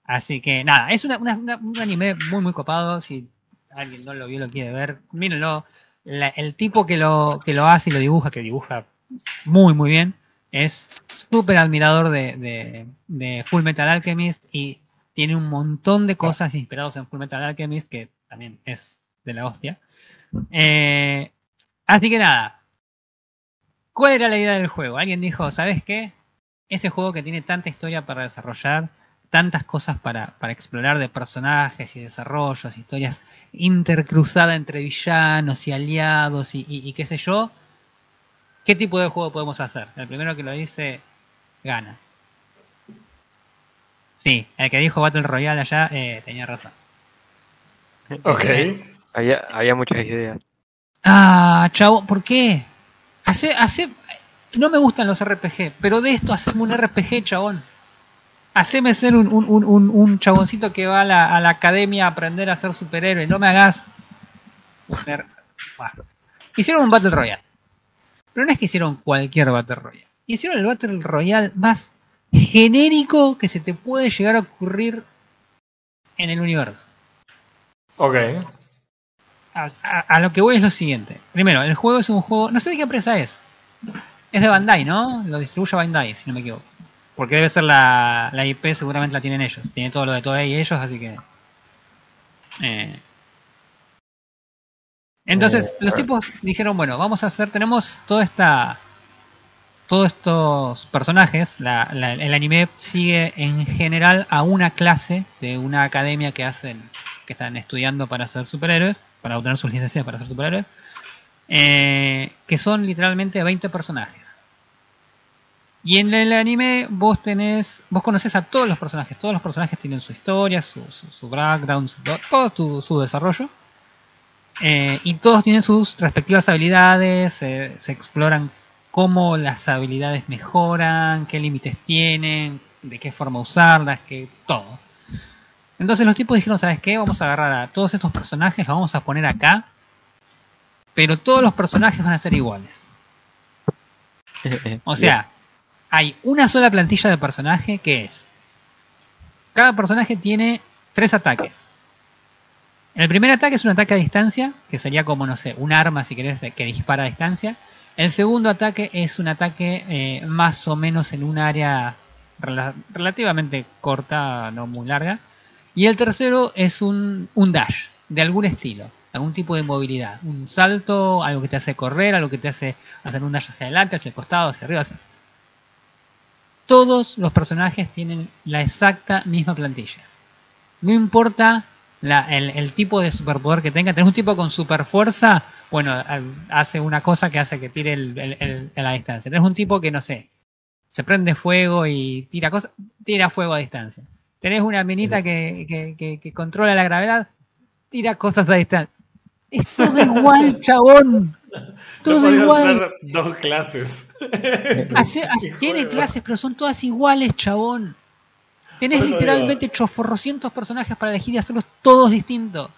así que nada, es una, una- una- un anime muy muy copado. Si alguien no lo vio, lo quiere ver, mírenlo. La- el tipo que lo, que lo hace y lo dibuja, que dibuja muy muy bien, es súper admirador de, de, de Full Metal Alchemist y tiene un montón de cosas inspiradas en Full Metal Alchemist que también es de la hostia. Eh, así que nada, ¿Cuál era la idea del juego? Alguien dijo, ¿sabes qué? Ese juego que tiene tanta historia para desarrollar, tantas cosas para, para explorar de personajes y desarrollos, historias intercruzadas entre villanos y aliados y qué sé yo, ¿qué tipo de juego podemos hacer? El primero que lo dice, gana. Sí, el que dijo Battle Royale allá eh, tenía razón. Ok. Había, había muchas ideas. Ah, chavo, ¿por qué? Hace, hace, no me gustan los RPG, pero de esto haceme un RPG, chabón. Haceme ser un, un, un, un, un chaboncito que va a la, a la academia a aprender a ser superhéroe. No me hagas. Hicieron un Battle Royale. Pero no es que hicieron cualquier Battle Royale. Hicieron el Battle Royale más genérico que se te puede llegar a ocurrir en el universo. Ok. A, a- a lo que voy es lo siguiente. Primero, el juego es un juego. No sé de qué empresa es. Es de Bandai, ¿no? Lo distribuye Bandai, si no me equivoco. Porque debe ser la, la IP, seguramente la tienen ellos. Tiene todo lo de Toei ellos, así que. Eh. Entonces, Eh, los tipos dijeron: Bueno, vamos a hacer. Tenemos toda esta. Todos estos personajes. la- la- el anime sigue en general a una clase de una academia que hacen. que están estudiando para ser superhéroes. Para obtener sus licencias para ser superhéroes. eh, que son literalmente 20 personajes. Y en el anime vos tenés, vos conoces a todos los personajes, todos los personajes tienen su historia, su, su, su background, su- todo tu- su desarrollo. Eh, y todos tienen sus respectivas habilidades, eh, se exploran cómo las habilidades mejoran, qué límites tienen, de qué forma usarlas, que todo. Entonces los tipos dijeron, ¿sabes qué? Vamos a agarrar a todos estos personajes, los vamos a poner acá, pero todos los personajes van a ser iguales. O sea, hay una sola plantilla de personaje que es. Cada personaje tiene tres ataques. El primer ataque es un ataque a distancia, que sería como, no sé, un arma, si querés, que dispara a distancia. El segundo ataque es un ataque eh, más o menos en un área rela- relativamente corta, no muy larga. Y el tercero es un, un dash, de algún estilo, algún tipo de movilidad. Un salto, algo que te hace correr, algo que te hace hacer un dash hacia adelante, hacia el costado, hacia arriba. hacia- todos los personajes tienen la exacta misma plantilla. No importa la- el, el tipo de superpoder que tenga. Tenés un tipo con super fuerza, bueno, al- hace una cosa que hace que tire el, a la distancia. Tenés un tipo que, no sé, se prende fuego y tira cosas, tira fuego a distancia. Tenés una minita que, que- que- que controla la gravedad, tira cosas a distancia. Es todo igual, chabón. Todo No igual. dos clases. Hace- tiene clases, pero son todas iguales, chabón. Tenés literalmente choforrocientos personajes para elegir y hacerlos todos distintos.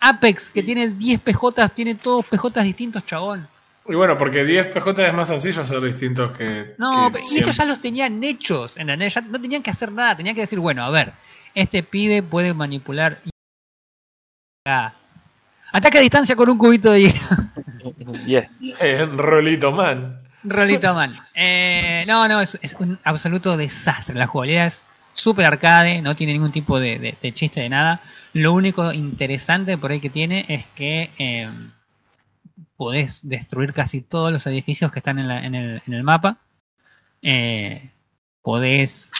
Apex, que tiene 10 PJs, tiene todos PJs distintos, chabón. Y bueno, porque 10 PJ es más sencillo ser distintos que. No, que y estos 100. ya los tenían hechos, ¿entendés? Ya no tenían que hacer nada, tenían que decir, bueno, a ver, este pibe puede manipular. Ataque a distancia con un cubito de hielo. Yes. Eh, Rolito Man. Rolito man. Eh, no, no, es, es un absoluto desastre. La jugabilidad es súper arcade, no tiene ningún tipo de, chiste de nada. Lo único interesante por ahí que tiene es que eh, podés destruir casi todos los edificios que están en, el, mapa. Eh, podés.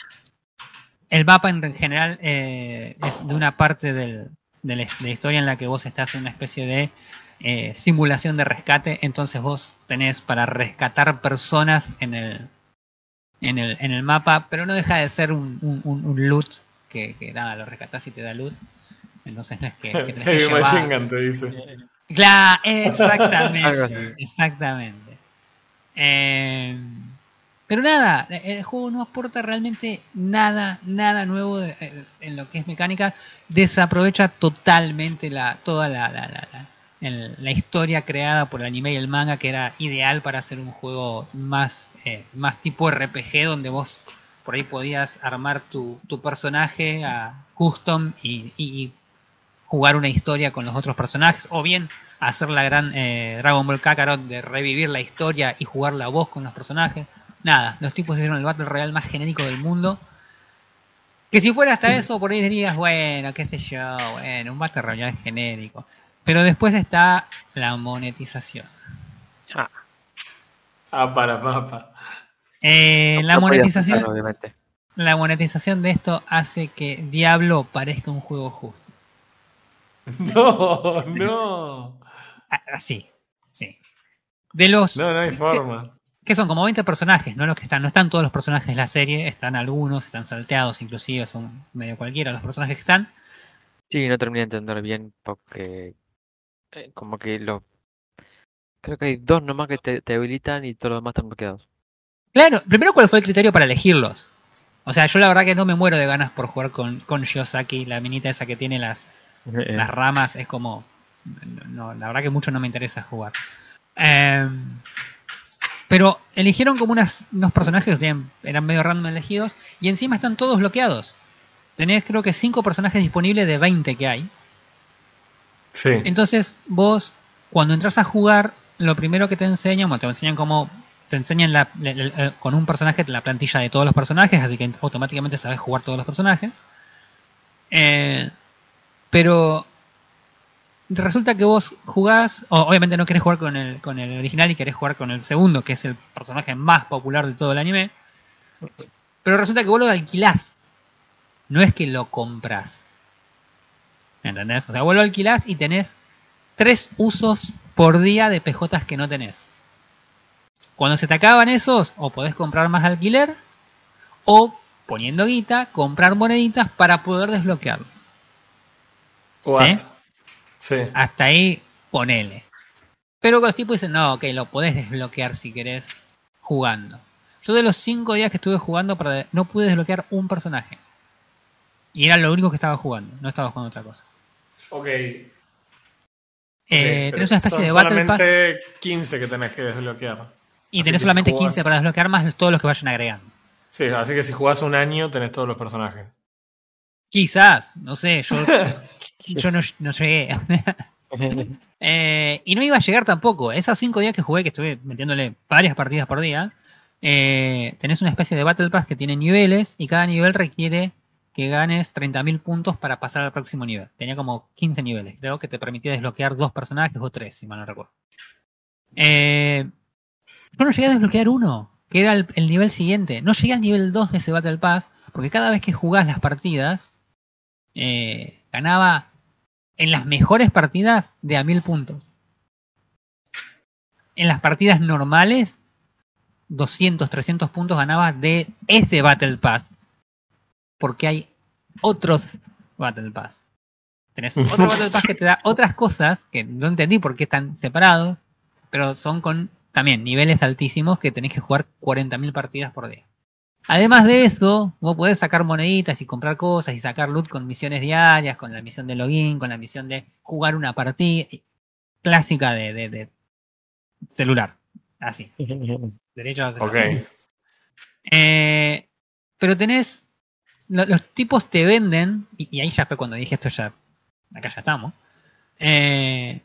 El mapa en general eh, es de una parte de, la, historia en la que vos estás en una especie de simulación de rescate, entonces vos tenés para rescatar personas en el, en el, en el mapa, pero no deja de ser un, un, un- un loot que, que nada, lo rescatás y te da loot. Entonces no es que, que tenés que Heavy llevar- Machine Gun te dice. Claro, Algo exactamente. así. exactamente. Eh, pero nada, el juego no aporta realmente nada, nada nuevo de- eh, en lo que es mecánica. Desaprovecha totalmente la, toda la, la, la, la- el- la historia creada por el anime y el manga, que era ideal para hacer un juego más, eh, más tipo RPG, donde vos por ahí podías armar tu, tu personaje a custom y, y- y jugar una historia con los otros personajes, o bien hacer la gran eh, Dragon Ball Kakarot de revivir la historia y jugar la voz con los personajes. Nada, los tipos hicieron el Battle Royale más genérico del mundo. Que si fuera hasta eso, por ahí dirías, bueno, qué sé yo, bueno, un Battle Royale genérico. Pero después está la monetización. Ah, Ah, para mapa. Eh, no la monetización, obviamente. la monetización de esto hace que Diablo parezca un juego justo. No, no. Ah, Así, sí. De los No, no hay forma. que son como 20 personajes, no los que están, no están todos los personajes de la serie, están algunos, están salteados inclusive, son medio cualquiera los personajes que están. Sí, no terminé de entender bien porque eh, como que los creo que hay dos nomás que te, te habilitan y todos los demás están bloqueados. Claro, primero cuál fue el criterio para elegirlos. O sea, yo la verdad que no me muero de ganas por jugar con, con Shiosaki, la minita esa que tiene las, Eh, las ramas, es como... No, la verdad que mucho no me interesa jugar. Em, pero eligieron como unas, unos personajes que eran medio random elegidos y encima están todos bloqueados. Tenés creo que 5 personajes disponibles de 20 que hay. Entonces, vos, cuando entras a jugar, lo primero que te enseñan, bueno, te enseñan cómo. Te enseñan eh, con un personaje la plantilla de todos los personajes, así que automáticamente sabes jugar todos los personajes. Eh, pero resulta que vos jugás, obviamente no querés jugar con el, con el original y querés jugar con el segundo, que es el personaje más popular de todo el anime. Pero resulta que vos lo alquilás. No es que lo compras. ¿Entendés? O sea, vos lo alquilás y tenés tres usos por día de PJs que no tenés. Cuando se te acaban esos, o podés comprar más alquiler, o poniendo guita, comprar moneditas para poder desbloquearlo. What? Sí. Hasta ahí, ponele. Pero los tipos dicen, no, ok, lo podés desbloquear si querés jugando. Yo de los cinco días que estuve jugando, para no pude desbloquear un personaje. Y era lo único que estaba jugando, no estaba jugando otra cosa. Ok. Eh, Ok, tenés una especie son de Battle Pass solamente 15 que tenés que desbloquear. y así tenés si solamente jugás- 15 para desbloquear más todos los que vayan agregando. Sí, así que si jugás un año tenés todos los personajes. Quizás, no sé, yo, yo no, no llegué. Eh, y no iba a llegar tampoco. Esos cinco días que jugué, que estuve metiéndole varias partidas por día, eh, tenés una especie de Battle Pass que tiene niveles y cada nivel requiere que ganes 30.000 puntos para pasar al próximo nivel. Tenía como 15 niveles. Creo que te permitía desbloquear dos personajes o tres, si mal no recuerdo. Eh, yo no llegué a desbloquear uno. que era el, el nivel siguiente. No llegué al nivel 2 de ese Battle Pass, porque cada vez que jugás las partidas, eh, ganaba en las mejores partidas de a mil puntos. En las partidas normales, 200, 300 puntos ganaba de este Battle Pass. Porque hay otros Battle Pass. Tenés otro Battle Pass que te da otras cosas que no entendí por qué están separados, pero son con también niveles altísimos que tenés que jugar 40.000 partidas por día. Además de eso, vos podés sacar moneditas y comprar cosas y sacar loot con misiones diarias, con la misión de login, con la misión de jugar una partida clásica de, de, de celular. Así, derecho a celular. Ok. Eh, pero tenés. Lo- los tipos te venden. Y, y ahí ya fue cuando dije esto ya. Acá ya estamos. eh,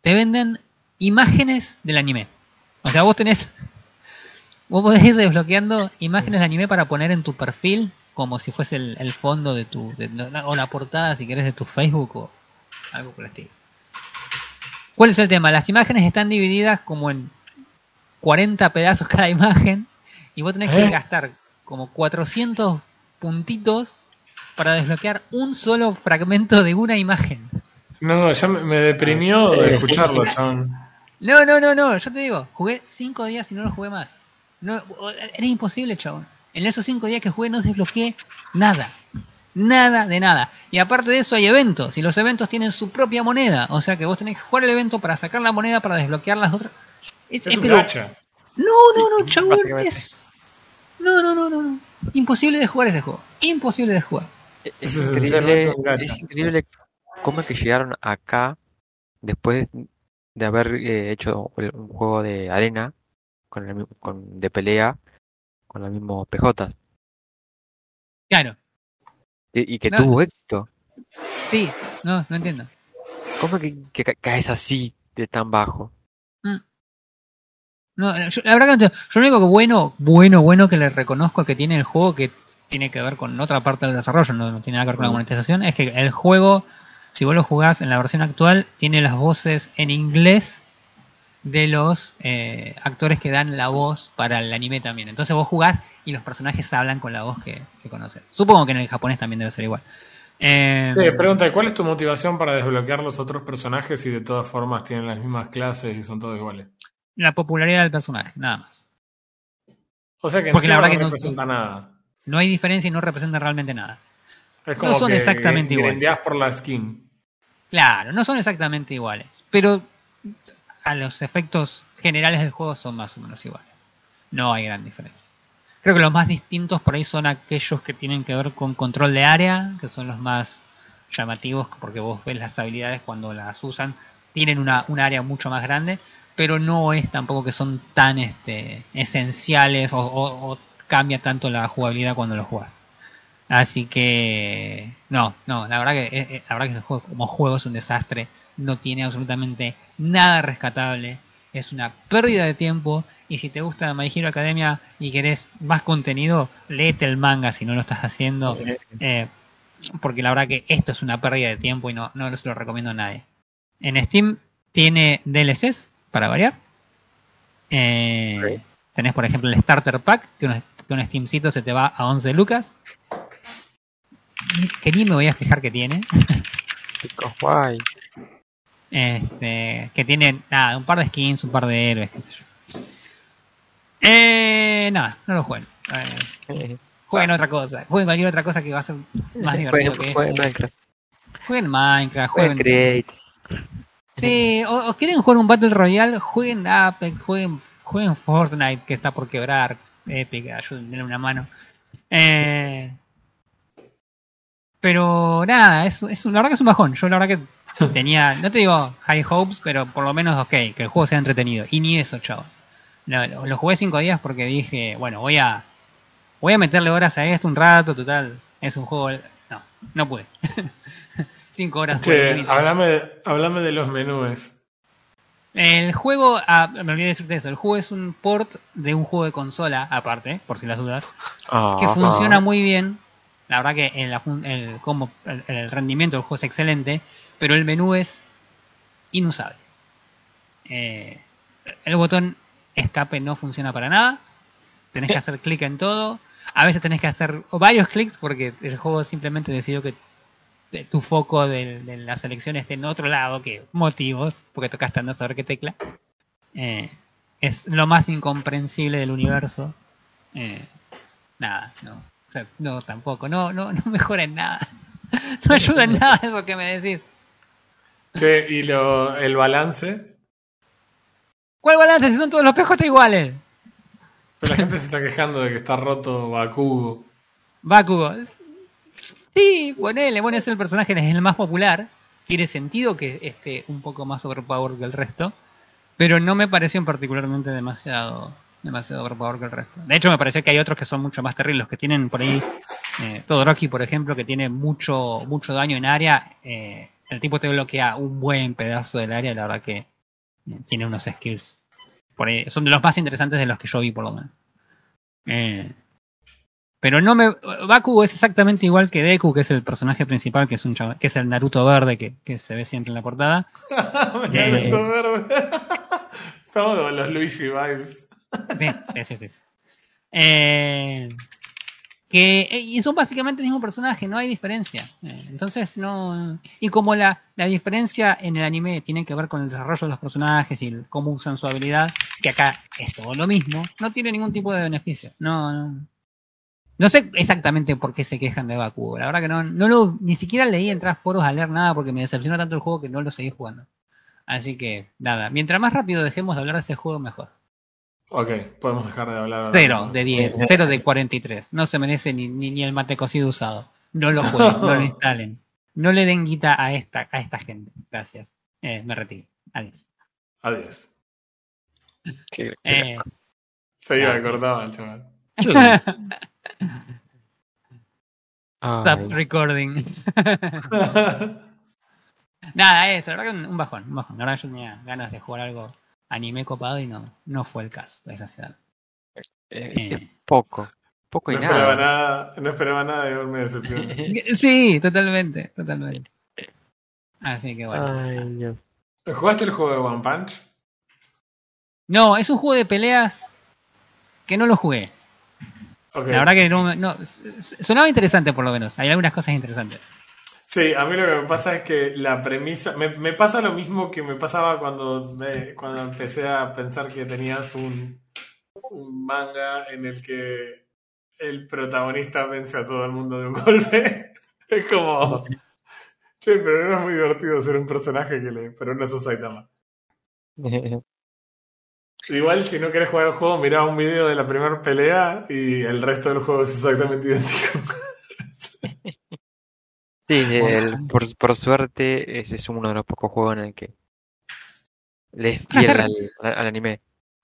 te venden imágenes del anime. O sea, vos tenés. Vos podés ir desbloqueando imágenes de anime para poner en tu perfil. Como si fuese el, el fondo de tu. de- o la portada, si querés, de tu Facebook o algo por el estilo. ¿Cuál es el tema? Las imágenes están divididas como en 40 pedazos cada imagen y vos tenés que ¿Eh? gastar como 400 puntitos para desbloquear un solo fragmento de una imagen. No, ya me, me deprimió de escucharlo, chabón. No, no, no, no, yo te digo, jugué 5 días y no lo jugué más. No, era imposible, chabón. En esos 5 días que jugué no desbloqueé nada. Nada de nada. Y aparte de eso hay eventos. Y los eventos tienen su propia moneda. O sea que vos tenés que jugar el evento para sacar la moneda para desbloquear las otras. Es, Es es un pero- gacha. No, no, no, chabón. Es... No, no, no, no, no. Imposible de jugar ese juego. Imposible de jugar. Es Ese es increíble, es increíble cómo es que llegaron acá después de haber eh, hecho un juego de arena con, el con de pelea con los mismos PJs Claro. y, y que No. tuvo éxito. Sí, no, no entiendo. ¿Cómo es que, que ca- caes así de tan bajo? No, yo, la verdad que no. Yo lo único que bueno, bueno, bueno que le reconozco que tiene el juego que tiene que ver con otra parte del desarrollo, no, no tiene nada que ver con la monetización, es que el juego, si vos lo jugás en la versión actual, tiene las voces en inglés de los eh, actores que dan la voz para el anime también. Entonces vos jugás y los personajes hablan con la voz que, que conoces. Supongo que en el japonés también debe ser igual. Eh, Sí, pregunta, ¿cuál es tu motivación para desbloquear los otros personajes si de todas formas tienen las mismas clases y son todos iguales? La popularidad del personaje, nada más. O sea que Porque la no verdad que no- representa nada. No hay diferencia y no representa realmente nada. Es como son que exactamente iguales. por la skin. Claro, no son exactamente iguales, pero a los efectos generales del juego son más o menos iguales. No hay gran diferencia. Creo que los más distintos por ahí son aquellos que tienen que ver con control de área, que son los más llamativos porque vos ves las habilidades cuando las usan, tienen una, un área mucho más grande, pero no es tampoco que son tan este, esenciales o, o- o cambia tanto la jugabilidad cuando lo juegas. Así que no, no, la verdad que eh, eh, la verdad que el juego como juego es un desastre, no tiene absolutamente nada rescatable, es una pérdida de tiempo y si te gusta My Hero Academia y querés más contenido, léete el manga si no lo estás haciendo, eh, porque la verdad que esto es una pérdida de tiempo y no, no se lo recomiendo a nadie. En Steam tiene DLCs para variar. Eh. Tenés por ejemplo el Starter Pack, que un, que un Steamcito se te va a 11 lucas. Que ni me voy a fijar que tiene. Guay. Este, que tiene nada, un par de skins, un par de héroes, qué sé yo. Eh, nada, no lo jueguen. Eh, jueguen otra cosa. Jueguen cualquier otra cosa que va a ser más divertido que Jueguen esto. Minecraft, Jueguen Minecraft, jueguen jueguen. Create. Sí, o, o quieren jugar un Battle Royale, jueguen Apex, jueguen, jueguen Fortnite, que está por quebrar. Epic, ayúdenle una mano. Eh, pero nada, es, es, la verdad que es un bajón. Yo la verdad que tenía, no te digo high hopes, pero por lo menos ok, que el juego sea entretenido. Y ni eso, chavo. Lo- lo jugué cinco días porque dije, bueno, voy a voy a meterle horas a esto un rato, total. Es un juego. No, no pude. cinco horas. Che, háblame, háblame de los menús. El juego, ah, me olvidé de decirte eso, el juego es un port de un juego de consola, aparte, por si las dudas, que Ajá. funciona muy bien. La verdad que el, el, como, el, el rendimiento del juego es excelente, pero el menú es inusable. Eh, el botón escape no funciona para nada. Tenés que hacer clic en todo. A veces tenés que hacer varios clics porque el juego simplemente decidió que te- tu foco de, de la selección esté en otro lado que motivos, porque tocaste andar a saber qué tecla. Eh, es lo más incomprensible del universo. Eh, nada, no. O sea, no, tampoco. No, no, no mejora en nada. No ayuda en nada eso que me decís. Che, y lo, el balance. ¿Cuál balance? Si son todos los PJ iguales. Pero la gente se está quejando de que está roto Bakugo. Bakugo. Sí, ponele, bueno, es el personaje, es el más popular. Tiene sentido que esté un poco más overpowered que el resto. Pero no me pareció particularmente demasiado demasiado overpowered que el resto. De hecho, me parece que hay otros que son mucho más terribles. Los que tienen por ahí, eh, Todoroki, por ejemplo, que tiene mucho mucho daño en área. eh, el tipo te bloquea un buen pedazo del área. La verdad que eh, tiene unos skills. Por ahí, son de los más interesantes de los que yo vi, por lo menos. Eh, pero no me. Bakugo es exactamente igual que Deku, que es el personaje principal, que es un chava- que es el Naruto verde que, que se ve siempre en la portada. Eh. Naruto verde. Somos los Luigi vibes. Sí, sí, sí. sí. Eh, que eh, y son básicamente el mismo personaje, no hay diferencia. Eh, entonces no. Y como la, la diferencia en el anime tiene que ver con el desarrollo de los personajes y cómo usan su habilidad, que acá es todo lo mismo, no tiene ningún tipo de beneficio. No, no. No sé exactamente por qué se quejan de Bakugo. La verdad que no, no lo, ni siquiera leí entrar foros a leer nada porque me decepcionó tanto el juego que no lo seguí jugando. Así que, nada, mientras más rápido dejemos de hablar de este juego, mejor. Ok, podemos dejar de hablar. Cero de 10, cero de 43. No se merece ni, ni, ni el mate cocido usado. No lo jueguen, no lo instalen. No le den guita a esta, a esta gente. Gracias. Eh, me retiro. Adiós. Adiós. Eh, Se iba, Ah, cortaba el chaval. Stop recording. Nada, eso, la verdad que un, un bajón, un bajón. La verdad yo tenía ganas de jugar algo anime copado y no, no fue el caso, desgraciadamente. eh, Eh. poco, poco No y esperaba nada. nada, no esperaba nada de verme decepción. Sí, totalmente, totalmente. Así que bueno. Ay, Dios. ¿Jugaste el juego de One Punch? No, es un juego de peleas que no lo jugué. La verdad que no, no sonaba interesante por lo menos. Hay algunas cosas interesantes. Sí, a mí lo que me pasa es que la premisa. Me, me pasa lo mismo que me pasaba cuando, me- cuando empecé a pensar que tenías un, un manga en el que el protagonista vence a todo el mundo de un golpe. es como. Che, pero no es muy divertido ser un personaje que le. Pero no sos Saitama. Igual, si no querés jugar el juego, mirá un video de la primera pelea y el resto del juego es exactamente idéntico. Sí, el- por, por suerte, ese es uno de los pocos juegos en el que le es Ah, fiel al, anime.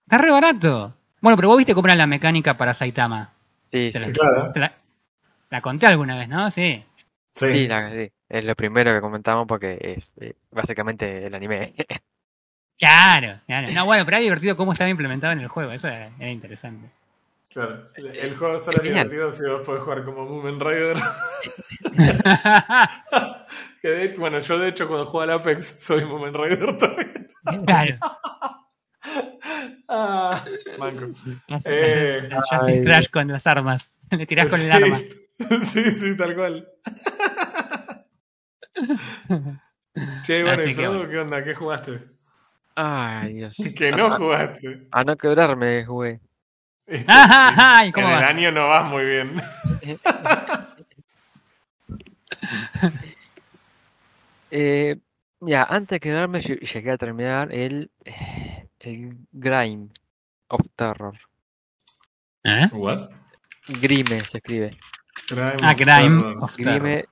Está re barato. Bueno, pero vos viste cómo era la mecánica para Saitama. Sí, la, Claro. la- la conté alguna vez, ¿no? Sí. Sí. sí, la- sí, es lo primero que comentamos porque es eh, básicamente el anime. Claro, claro. No, bueno, pero era divertido cómo estaba implementado en el juego. Eso era, era interesante. Claro, el, el juego solo es divertido si vos podés jugar como Moomin que de- bueno, yo de hecho cuando juego al Apex soy Moomin Rider también. claro. Ah, manco. Haces- Eh, haces ay. Crash con las armas. Le tirás con el arma. Sí, sí, tal cual. Che, bueno, Así ¿y que Frodo, bueno. qué onda? ¿Qué jugaste? Ay, Dios. Que no A- jugaste. A no quebrarme jugué. Este, Ajá, ¿y cómo en el año no vas muy bien. Eh, mira, antes de quedarme lle- llegué a terminar el, el Grime of Terror. ¿Eh? ¿What? Grime se escribe. Ah, of Crime Terror. of Terror. Grime,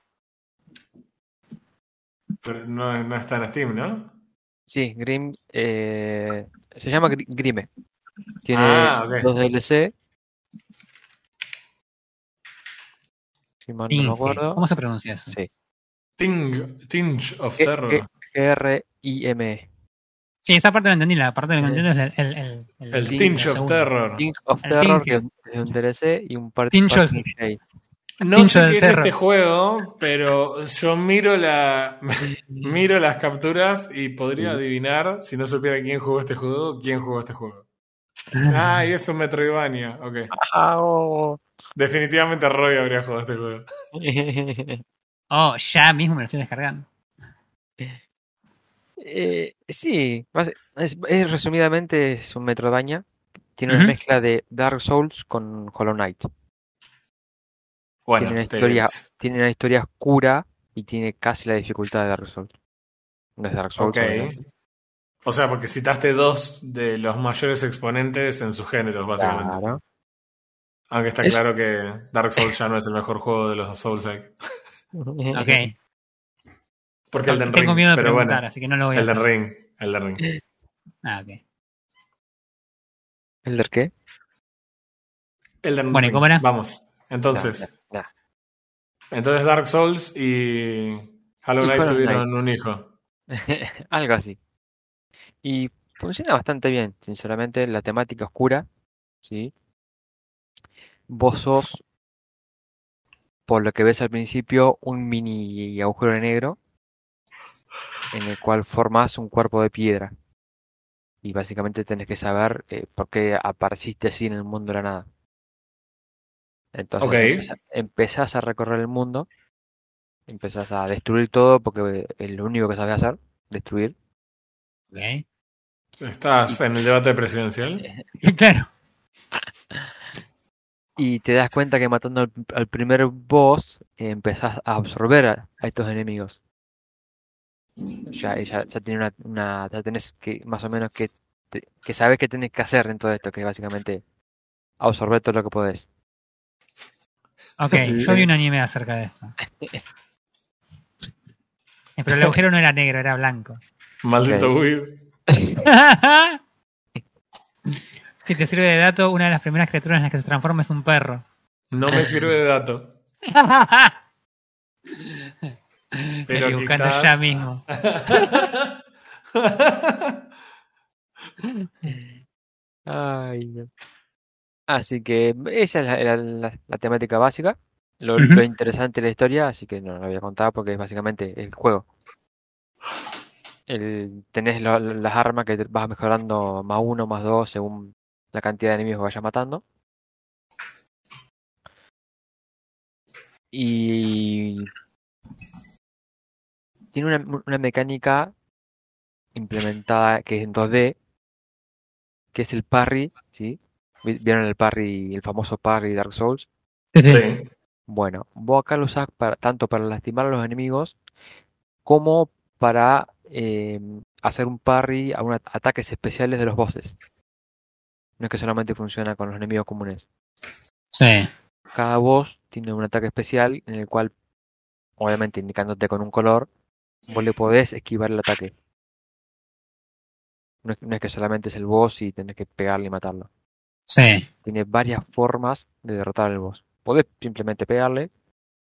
Pero no, no está en Steam, ¿no? sí, Grim, eh, se llama Gri- Grime. Tiene Ah, dos DLC. Si mal no me acuerdo. ¿Cómo se pronuncia eso? Sí. Ting, Tinge of G- Terror. G- G-R-I-M-E. Sí, esa parte la entendí. La parte que no entiendo es el, el, el, El Tinge Tinge of. Terror. King of Terror, Tinge. que es un DLC, y un par Tinge of-. No sé qué es terror. este juego, pero yo miro la miro las capturas y podría adivinar, si no supiera quién jugó este juego, quién jugó este juego. Ah, y es un Metroidvania. Ok. Ah, oh. Definitivamente Roy habría jugado este juego. Oh, ya mismo me lo estoy descargando. Eh, sí, es, es- resumidamente es un Metroidvania. Tiene una mezcla de Dark Souls con Hollow Knight. Bueno, Tiene una historia, tiene una historia oscura y tiene casi la dificultad de Dark Souls. No es Dark Souls, Ok. O sea, porque citaste dos de los mayores exponentes en sus géneros, básicamente. Claro. Aunque está Es- claro que Dark Souls ya no es el mejor juego de los Souls-like. Ok. Porque Elden Tengo Ring. miedo de pero preguntar, bueno, así que no lo voy a Elden hacer. Ring. Elden Ring. Ah, ok. ¿El qué? Elden Bueno, ¿y Ring. cómo era? Vamos. Entonces, Nah, nah, entonces Dark Souls y Hollow Knight tuvieron un hijo. Algo así. Y funciona bastante bien, sinceramente, la temática oscura, ¿sí? Vos sos, por lo que ves al principio, un mini agujero negro en el cual formas un cuerpo de piedra. Y básicamente tenés que saber eh, por qué apareciste así en el mundo de la nada. Entonces empezás a recorrer el mundo, empezás a destruir todo porque es lo único que sabes hacer, destruir. ¿Estás en el debate presidencial? Claro. Y te das cuenta que matando al, al primer boss eh, empezás a absorber a, a estos enemigos. Ya, ya, ya, tiene una, una- ya tenés que más o menos que, te- que sabes qué tenés que hacer en todo esto, que es básicamente absorber todo lo que podés. Ok, yo vi un anime acerca de esto. Pero el agujero no era negro, era blanco. Maldito. Weeb. Si te sirve de dato, una de las primeras criaturas en las que se transforma es un perro. No me sirve de dato. Pero Estoy buscando quizás- ya mismo. Ay, no. Así que esa es la, la- la- la temática básica. Lo, lo interesante de la historia, así que no la voy a contar porque es básicamente el juego. El, tenés lo- las armas que vas mejorando más uno, más dos, según la cantidad de enemigos que vayas matando. Y tiene una, una mecánica implementada que es en 2D, que es el parry, ¿sí? Vi- ¿Vieron el parry, el famoso parry de Dark Souls? Sí. Bueno, vos acá lo usás para, tanto para lastimar a los enemigos como para eh, hacer un parry a unos ataques especiales de los bosses. No es que solamente funciona con los enemigos comunes. Sí. Cada boss tiene un ataque especial en el cual, obviamente indicándote con un color, vos le podés esquivar el ataque. No es, no es que solamente es el boss y tenés que pegarle y matarlo. Sí. Tiene varias formas de derrotar al boss. Podés simplemente pegarle,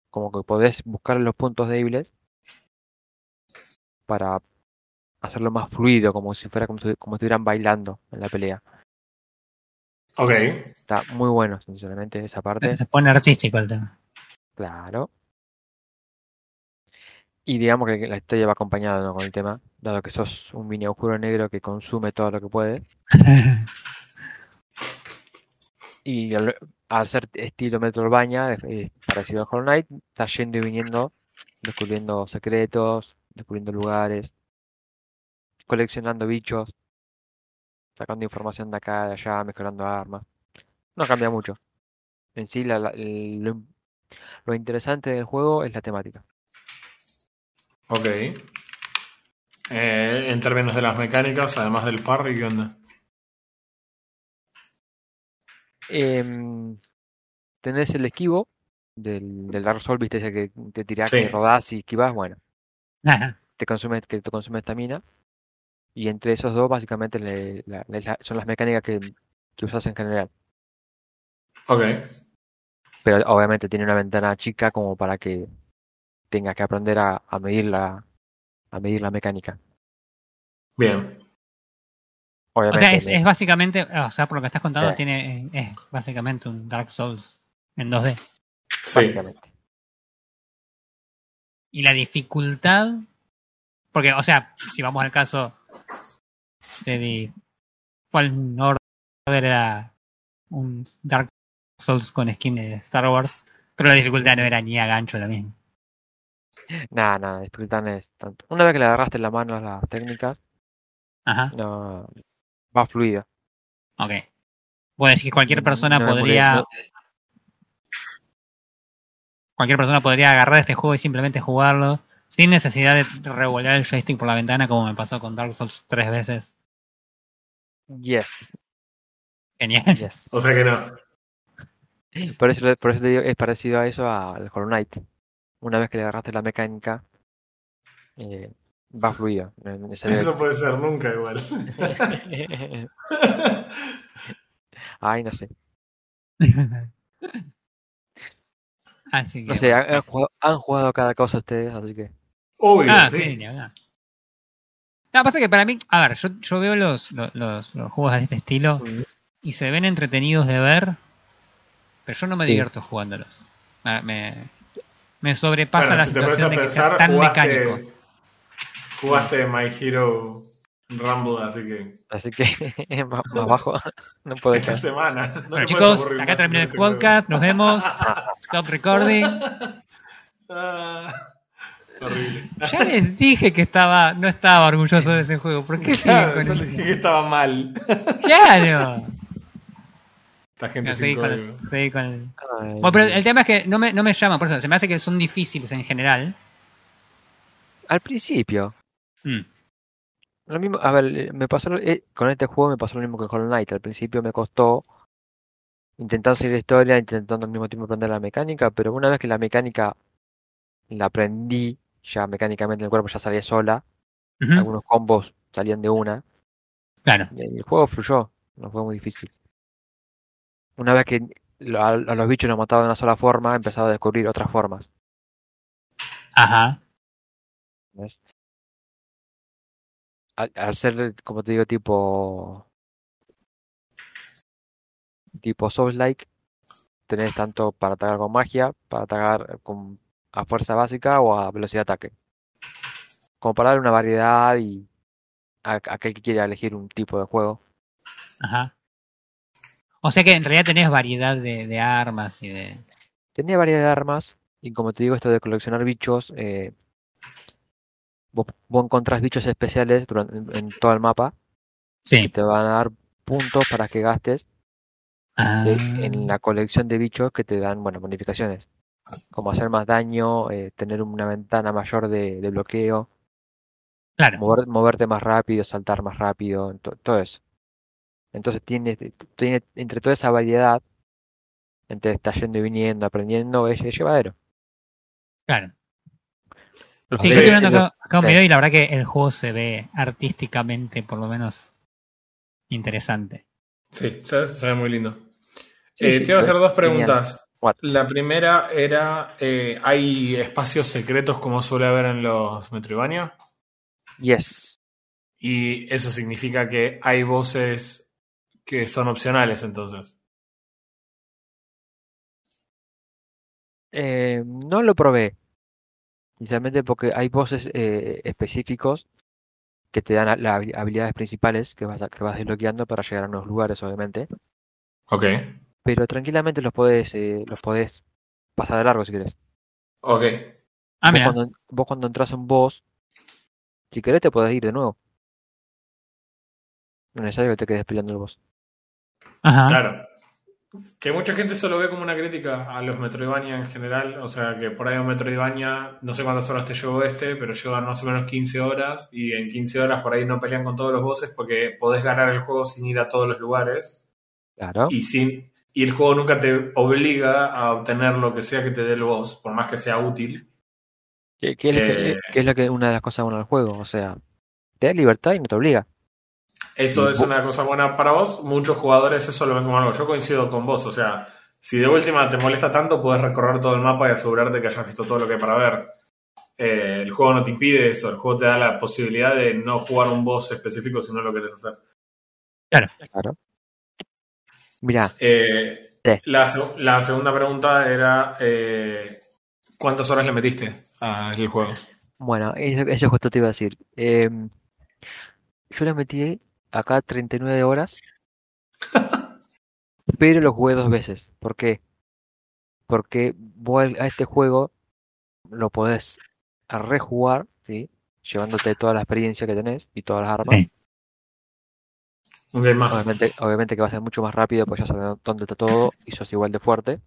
como que podés buscar los puntos débiles para hacerlo más fluido, como si fuera como si, como estuvieran bailando en la pelea. Ok. Está muy bueno, sinceramente, esa parte. Se pone artístico el tema. Claro. Y digamos que la historia va acompañada ¿no? con el tema, dado que sos un mini agujero negro que consume todo lo que puede. Y al, al ser estilo Metroidvania, es, es parecido a Hollow Knight, estás yendo y viniendo, descubriendo secretos, descubriendo lugares, coleccionando bichos, sacando información de acá, de allá, mejorando armas. No cambia mucho. En sí, la- la- lo, lo interesante del juego es la temática. Ok. Eh, en términos de las mecánicas, además del parry, ¿qué onda? Em, tenés el esquivo del, del Dark Souls, viste ese que te tirás, Sí. que rodás y esquivas, bueno, Ajá. te consume, que te consume estamina. Y entre esos dos, básicamente, le- la- la- son las mecánicas que, que usas en general. Ok. Pero obviamente tiene una ventana chica como para que tengas que aprender a, a medir la, a medir la mecánica. Bien. O Obviamente, sea, es, es básicamente, o sea, por lo que estás contando, Sí. tiene es básicamente un Dark Souls en 2D. Sí. básicamente. Y la dificultad, porque, o sea, si vamos al caso de Fallen Order era un Dark Souls con skin de Star Wars, pero la dificultad no era ni a gancho la misma. Nada, nada, dificultad no es tanto. Una vez que le agarraste la mano a las técnicas, Ajá, no va fluido. ok. Puedo decir que cualquier persona No podría cualquier persona podría agarrar este juego y simplemente jugarlo sin necesidad de revolver el joystick por la ventana como me pasó con Dark Souls tres veces. Yes, Genial. yes. O sea que no. Por eso, por eso te digo, es parecido a eso al Hollow Knight. Una vez que le agarraste la mecánica, eh, va fluido. Eso puede ser nunca igual. Ay, no sé. Así que, No sé, bueno. han, han jugado, han jugado cada cosa ustedes, así que. Obvio, Ah, sí. sí, hablar. No, pasa que para mí, a ver, yo, yo veo los, los, los- los juegos de este estilo y se ven entretenidos de ver, pero yo no me Sí. divierto jugándolos. Ah, Me, me sobrepasa Bueno, la si situación de que sea pensar, tan jugaste, mecánico. jugaste My Hero Rumble, así que Así que más, más bajo no puedo esta estar. semana. no chicos, acá más termina con el podcast, nos vemos. Stop recording. Ah, horrible. Ya les dije que estaba, no estaba orgulloso de ese juego. ¿Por qué siguen Claro, con yo el- le dije que estaba mal. Claro. Esta gente No, seguí sin con el- seguí con el- Ay, Bueno, pero el tema es que no me, no me llama, por eso se me hace que son difíciles en general. Al principio, Mm. Lo mismo, a ver, eh, me pasó, eh, con este juego me pasó lo mismo que con Hollow Knight. Al principio me costó intentar seguir la historia, intentando al mismo tiempo aprender la mecánica, pero una vez que la mecánica la aprendí, ya mecánicamente el cuerpo ya salía sola, algunos combos salían de una, Claro. y el juego fluyó, no fue muy difícil. Una vez que lo- a, a los bichos los mataba de una sola forma, empezaba a descubrir otras formas. Ajá. ¿ves? Al, ser, como te digo, tipo tipo Souls-like, tenés tanto para atacar con magia, para atacar con, a fuerza básica o a velocidad de ataque. Como para dar una variedad y a, a aquel que quiera elegir un tipo de juego. Ajá. O sea que en realidad tenés variedad de, de armas y de. Tenía variedad de armas y como te digo, esto de coleccionar bichos, eh, vos, vos encontrás bichos especiales durante, en, en todo el mapa que Sí. te van a dar puntos para que gastes Ah, ¿sí? en la colección de bichos que te dan, bueno, bonificaciones. Como hacer más daño, eh, tener una ventana mayor de, de bloqueo, Claro. mover- moverte más rápido, saltar más rápido, to- todo eso. Entonces tiene, tiene entre toda esa variedad, entre estar yendo y viniendo, aprendiendo, es, es llevadero. Claro. Los Sí, yo estoy los- acá, acá un video y la verdad que el juego se ve artísticamente, por lo menos, interesante. Sí, se, se ve muy lindo. Sí, Eh, sí, te iba a hacer dos preguntas. La primera era, eh, ¿hay espacios secretos como suele haber en los Metroidvania? Yes. Y eso significa que hay voces que son opcionales entonces. Eh, no lo probé. Inicialmente porque hay voces eh, específicos que te dan las habilidades principales que vas, a- que vas desbloqueando para llegar a nuevos lugares, obviamente. Ok. Pero tranquilamente los podés, eh, los podés pasar de largo si querés. Ok. Ah, Vos mira. cuando, vos cuando entras a un boss, si querés te podés ir de nuevo. No es necesario que te quedes peleando el boss. Ajá. Claro. Que mucha gente eso lo ve como una crítica a los Metroidvania en general. O sea, que por ahí un Metroidvania, no sé cuántas horas te llevó este, pero llevan más o menos 15 horas. Y en 15 horas por ahí no pelean con todos los bosses porque podés ganar el juego sin ir a todos los lugares. Claro. Y, sin, y el juego nunca te obliga a obtener lo que sea que te dé el boss, por más que sea útil. ¿Qué, qué es, lo que- Eh. qué es lo que una de las cosas buenas del juego? O sea, te da libertad y no te obliga. Eso Y es una cosa buena para vos. Muchos jugadores eso lo ven como algo. Yo coincido con vos. O sea, si de última te molesta tanto, puedes recorrer todo el mapa y asegurarte que hayas visto todo lo que hay para ver. Eh, el juego no te impide eso. El juego te da la posibilidad de no jugar un boss específico si no lo querés hacer. Claro. Mira, Eh, Sí. la, la segunda pregunta era: eh, ¿cuántas horas le metiste al juego? bueno, eso, eso justo te iba a decir. Yo le metí acá 39 horas pero lo jugué dos veces. ¿Por qué? Porque vos a este juego lo podés rejugar, ¿sí? Llevándote toda la experiencia que tenés y todas las armas. Sí. Más. Obviamente, obviamente que va a ser mucho más rápido porque ya sabes dónde está todo y sos igual de fuerte.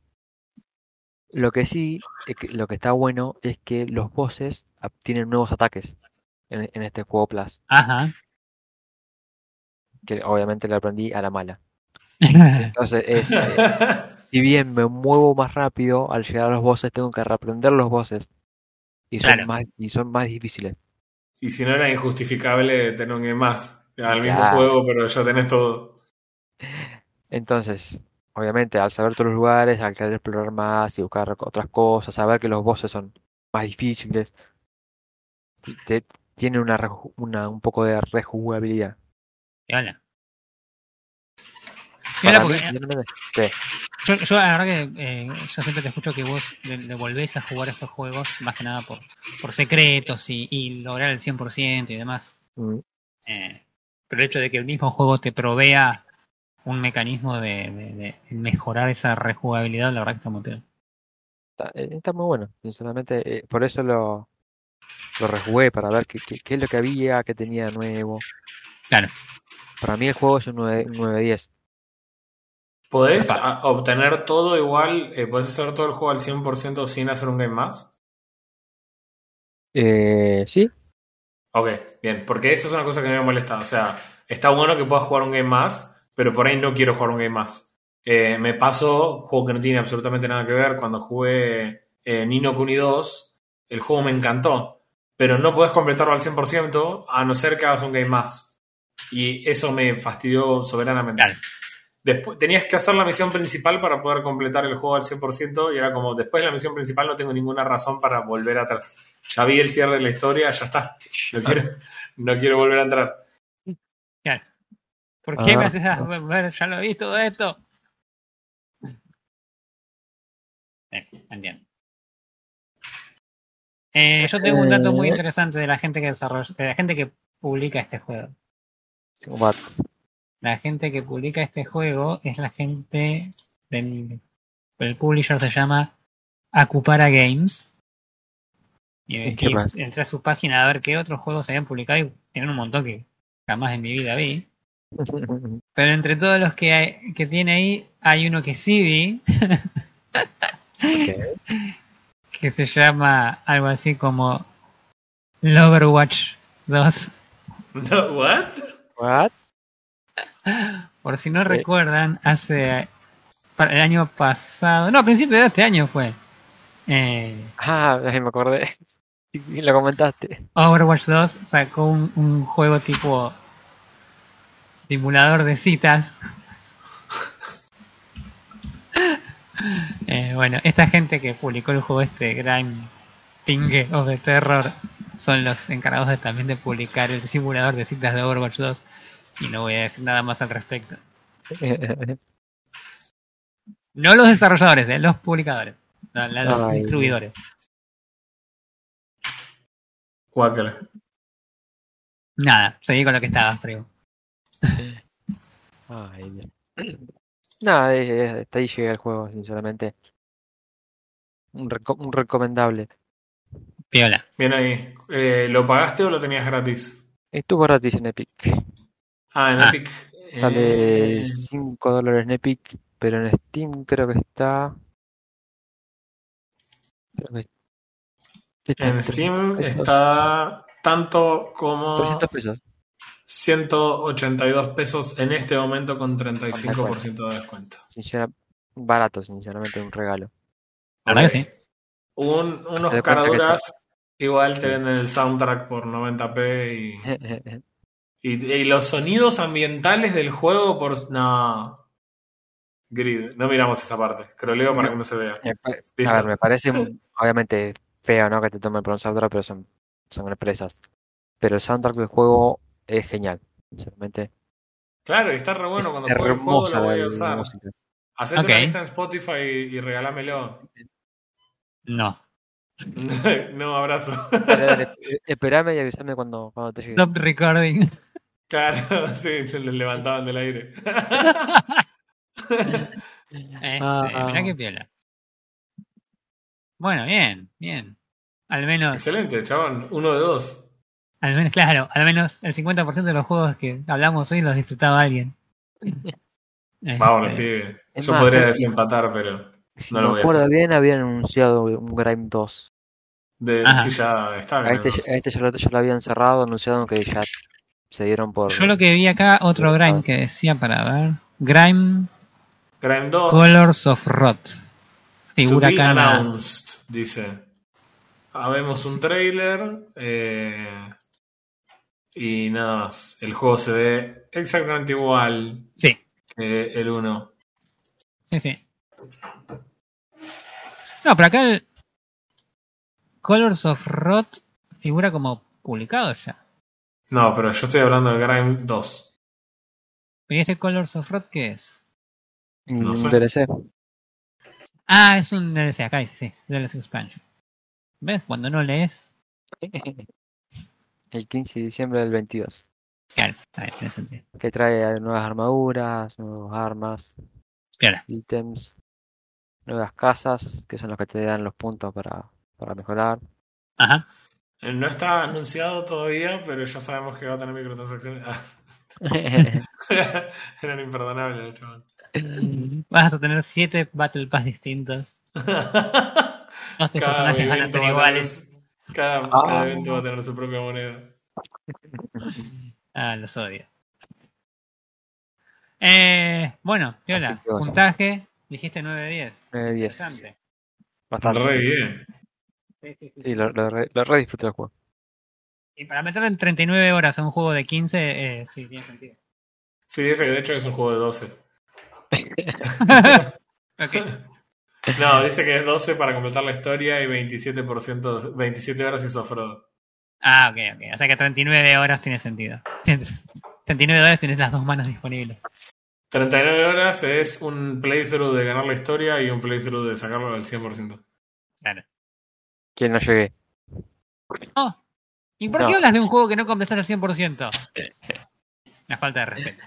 Lo que sí, es que- lo que está bueno es que los bosses tienen nuevos ataques en, en este juego Plus, Ajá. Que obviamente lo aprendí a la mala. Entonces, es, eh, si bien me muevo más rápido, al llegar a los bosses tengo que reaprender los bosses y son, Claro. más, y son más difíciles. y si no era injustificable tener un game más. Al mismo Claro. juego, pero ya tenés todo. Entonces, obviamente, al saber todos los lugares, al querer explorar más y buscar otras cosas, saber que los bosses son más difíciles, te, tiene una, una un poco de rejugabilidad. Hola. Sí. yo, yo la verdad que eh, yo siempre te escucho que vos le, le volvés a jugar estos juegos, más que nada por, por secretos y, y lograr el 100% y demás. Mm, Eh, pero el hecho de que el mismo juego te provea un mecanismo de, de- de mejorar esa rejugabilidad, la verdad que está muy bien. Está, eh, está muy bueno, sinceramente, eh, por eso lo, lo rejugué, para ver qué, qué, qué es lo que había, qué tenía de nuevo. Claro. Para mí el juego es un 9, un 9-10. ¿Podés a- obtener todo igual? eh, ¿Podés hacer todo el juego al 100% sin hacer un game más? Eh, sí, Ok, bien, porque eso es una cosa que me molesta. O sea, está bueno que puedas jugar un game más, pero por ahí no quiero jugar un game más. Eh, me pasó, juego que no tiene absolutamente nada que ver, cuando jugué eh, Nino Kuni 2, el juego me encantó, pero no podés completarlo al 100% a no ser que hagas un game más. Y eso me fastidió soberanamente. Claro. Después, tenías que hacer la misión principal para poder completar el juego al 100% y era como, después de la misión principal no tengo ninguna razón para volver atrás. Ya vi el cierre de la historia, ya está. No quiero, no quiero volver a entrar. Claro. ¿Por qué me Ah. haces a- ver? Ya lo vi todo esto. Eh, entiendo. Eh, yo tengo un dato muy Eh. interesante de la gente que desarrolla, de la gente que publica este juego. What? La gente que publica este juego es la gente del el publisher se llama Acupara Games. Y, ¿Y qué y pasa? entré a su página a ver qué otros juegos se habían publicado y tienen un montón que jamás en mi vida vi. Pero entre todos los que, hay- que tiene ahí, hay uno que sí vi, que se llama algo así como Overwatch 2. No, ¿What? What? Por si no recuerdan, hace el año pasado, no, a principios de este año fue. eh, Ah, me acordé. Y lo comentaste. Overwatch 2 sacó un, un juego tipo simulador de citas. Eh, bueno, esta gente que publicó el juego este, Gran Tingue of the Terror, son los encargados de, también de publicar el simulador de citas de Overwatch 2. Y no voy a decir nada más al respecto. No los desarrolladores, eh, los publicadores. No, los Ay. distribuidores. Guácala. Nada, seguí con lo que estaba, Frigo. Ay. Nada, eh, hasta ahí llega el juego, sinceramente. Un, reco- un recomendable. Piola. Bien ahí. Eh, ¿Lo pagaste o lo tenías gratis? Estuvo gratis en Epic. Ah, en Ah. Epic. Sale Eh, 5 dólares en Epic, pero en Steam creo que está. Creo que está en 300 Steam pesos. está tanto como 300 pesos. 182 pesos en este momento con 35% de descuento. Sincera, barato, sinceramente, un regalo. La verdad que sí. Un- unos caraduras igual te venden el soundtrack por 90p y, y, y los sonidos ambientales del juego por... No. Grid, no miramos esa parte. Croleo para No. que no se vea. Me. A ver, me parece obviamente feo, ¿no? Que te tomen por un soundtrack, pero son, son empresas. Pero el soundtrack del juego es genial, sinceramente. Claro, y está re bueno es cuando juegue el juego lo voy a usar. Hacete Ok. una lista en Spotify y, y regálamelo. No. no, abrazo. Esperame y avísame cuando, cuando te llegue. Stop recording. Claro, sí, se lo levantaban del aire. Este, Ah. mirá qué piola. Bueno, bien, bien. Al menos, Excelente, chabón. Uno de dos. al menos, claro, al menos el 50% de los juegos que hablamos hoy los disfrutaba alguien. Este, Vámonos, pibe. es Yo más, podría que- desempatar, pero. Si No lo me voy a acuerdo hacer. bien, habían anunciado un Grime 2. De, Ajá. sí, ya está. A este, a este ya, lo, ya lo habían cerrado, anunciaron que ya se dieron por. Yo lo que vi acá, otro Por- Grime que decía para ver. Grime Grime 2. Colors of Rot. Figura to be announced, dice. Habemos un trailer. eh, y nada más. El juego se ve exactamente igual Sí, que el 1. sí, sí. No, pero acá el Colors of Rot figura como publicado ya. No, pero yo estoy hablando del Grime 2. ¿Pero ¿y ese Colors of Rot qué es? no un sé. DLC. Ah, es un DLC, acá dice, sí, DLC Expansion. ¿Ves? Cuando no lees, El 15 de diciembre del 22. claro, tiene sentido. Que trae nuevas armaduras, nuevas armas, Piola. ítems, nuevas casas, que son los que te dan los puntos para, para mejorar. Ajá. No está anunciado todavía, pero ya sabemos que va a tener microtransacciones. Ah, Eran imperdonables, chaval. Vas a tener siete Battle Pass distintos. Todos tus personajes van a ser tener iguales. Cada, cada evento va a tener su propia moneda. Ah, los odio. Eh, bueno, bueno. puntaje, dijiste 9 de 10. 9 10. Interesante. Bastante. Re bien. Sí, sí, sí. Re, lo re disfruté del juego. Y para meterlo en 39 horas a un juego de 15, eh, sí, tiene sentido. Sí, ese de hecho es un juego de 12. ok. No, dice que es 12 para completar la historia y 27%, 27 horas hizo Frodo. Ah, ok, ok. O sea que 39 horas tiene sentido. 39 horas tienes las dos manos disponibles. 39 horas es un playthrough de ganar la historia y un playthrough de sacarlo al 100%. Claro. Que no llegué. Oh, ¿y por No. qué hablas de un juego que no completaste al 100%? Una falta de respeto.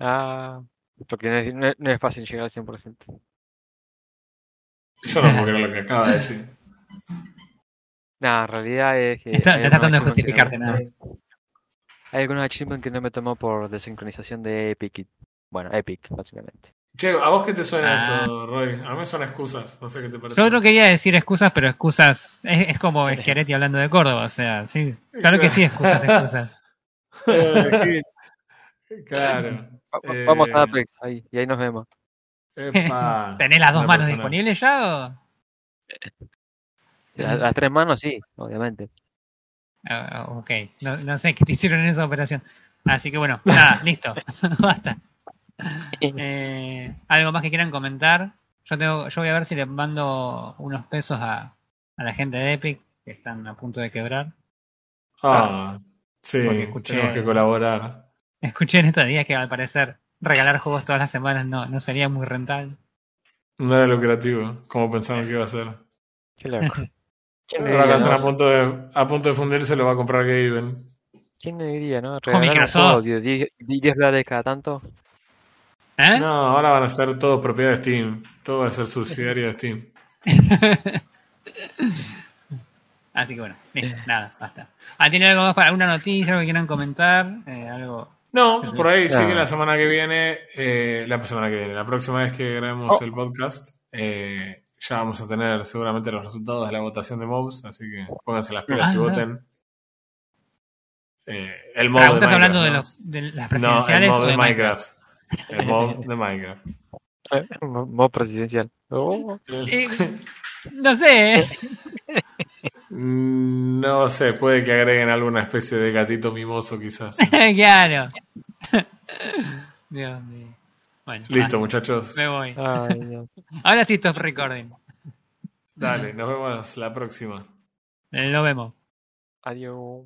Ah, porque no es, no es- no es fácil llegar al 100%. Yo no puedo creer lo que acaba de decir. Nada, en realidad es que. Está- tratando de justificarte, no- Hay algunos achievements que no me tomó por desincronización de Epic. y- Bueno, Epic, básicamente. Che, ¿a vos qué te suena Ah. eso, Roy? A mí me suena excusas. No sé qué te parece. Yo no quería decir excusas, pero excusas. Es, es como Schiaretti hablando de Córdoba, o sea, sí. Claro que sí, excusas, excusas. claro. Va- va- Eh, Vamos a Apex ahí, y ahí nos vemos. Epa. ¿Tenés las dos manos persona. disponibles ya o.? Las, las tres manos sí, obviamente. Ah, ok, no, no sé qué te hicieron en esa operación. Así que bueno, nada, listo. Basta. Eh, ¿Algo más que quieran comentar? Yo tengo, yo voy a ver si les mando unos pesos a, a la gente de Epic, que están a punto de quebrar. Ah, sí, Porque escuché- tenemos que colaborar. Escuché en estos días que al parecer regalar juegos todas las semanas no, no sería muy rentable. No era lucrativo, como pensaron que iba a ser. Qué loco. ¿Quién Ahora que están a punto de, a punto de fundirse, lo va a comprar Gaben. ¿Quién le diría, no? Regalar un juego de 10 10 dólares cada tanto. ¿Eh? No, ahora van a ser todo propiedad de Steam. Todo va a ser subsidiario de Steam. Así que bueno, listo, nada, basta. Ah, ¿tiene algo más para alguna noticia, algo que quieran comentar? Eh, algo. No, Sí, sí. por ahí sí Ah. que la semana que viene, eh, la semana que viene, la próxima vez que grabemos Oh. el podcast, eh, ya vamos a tener seguramente los resultados de la votación de mobs, así que pónganse las pilas y Ah. voten. Eh, el mob Ahora, de ¿vos estás hablando de, ¿no? los, de las No, el presidenciales mob o de de Minecraft? Minecraft. El mob de Minecraft. Mo- Modo presidencial. Oh. Eh, no sé, ¿eh? Mm, No sé, puede que agreguen alguna especie de gatito mimoso quizás. claro. Dios mío. Bueno, Listo, ah, muchachos. me voy. Ay, Dios. Ahora sí, stop recording. Dale, nos vemos la próxima. Lo vemos. Adiós.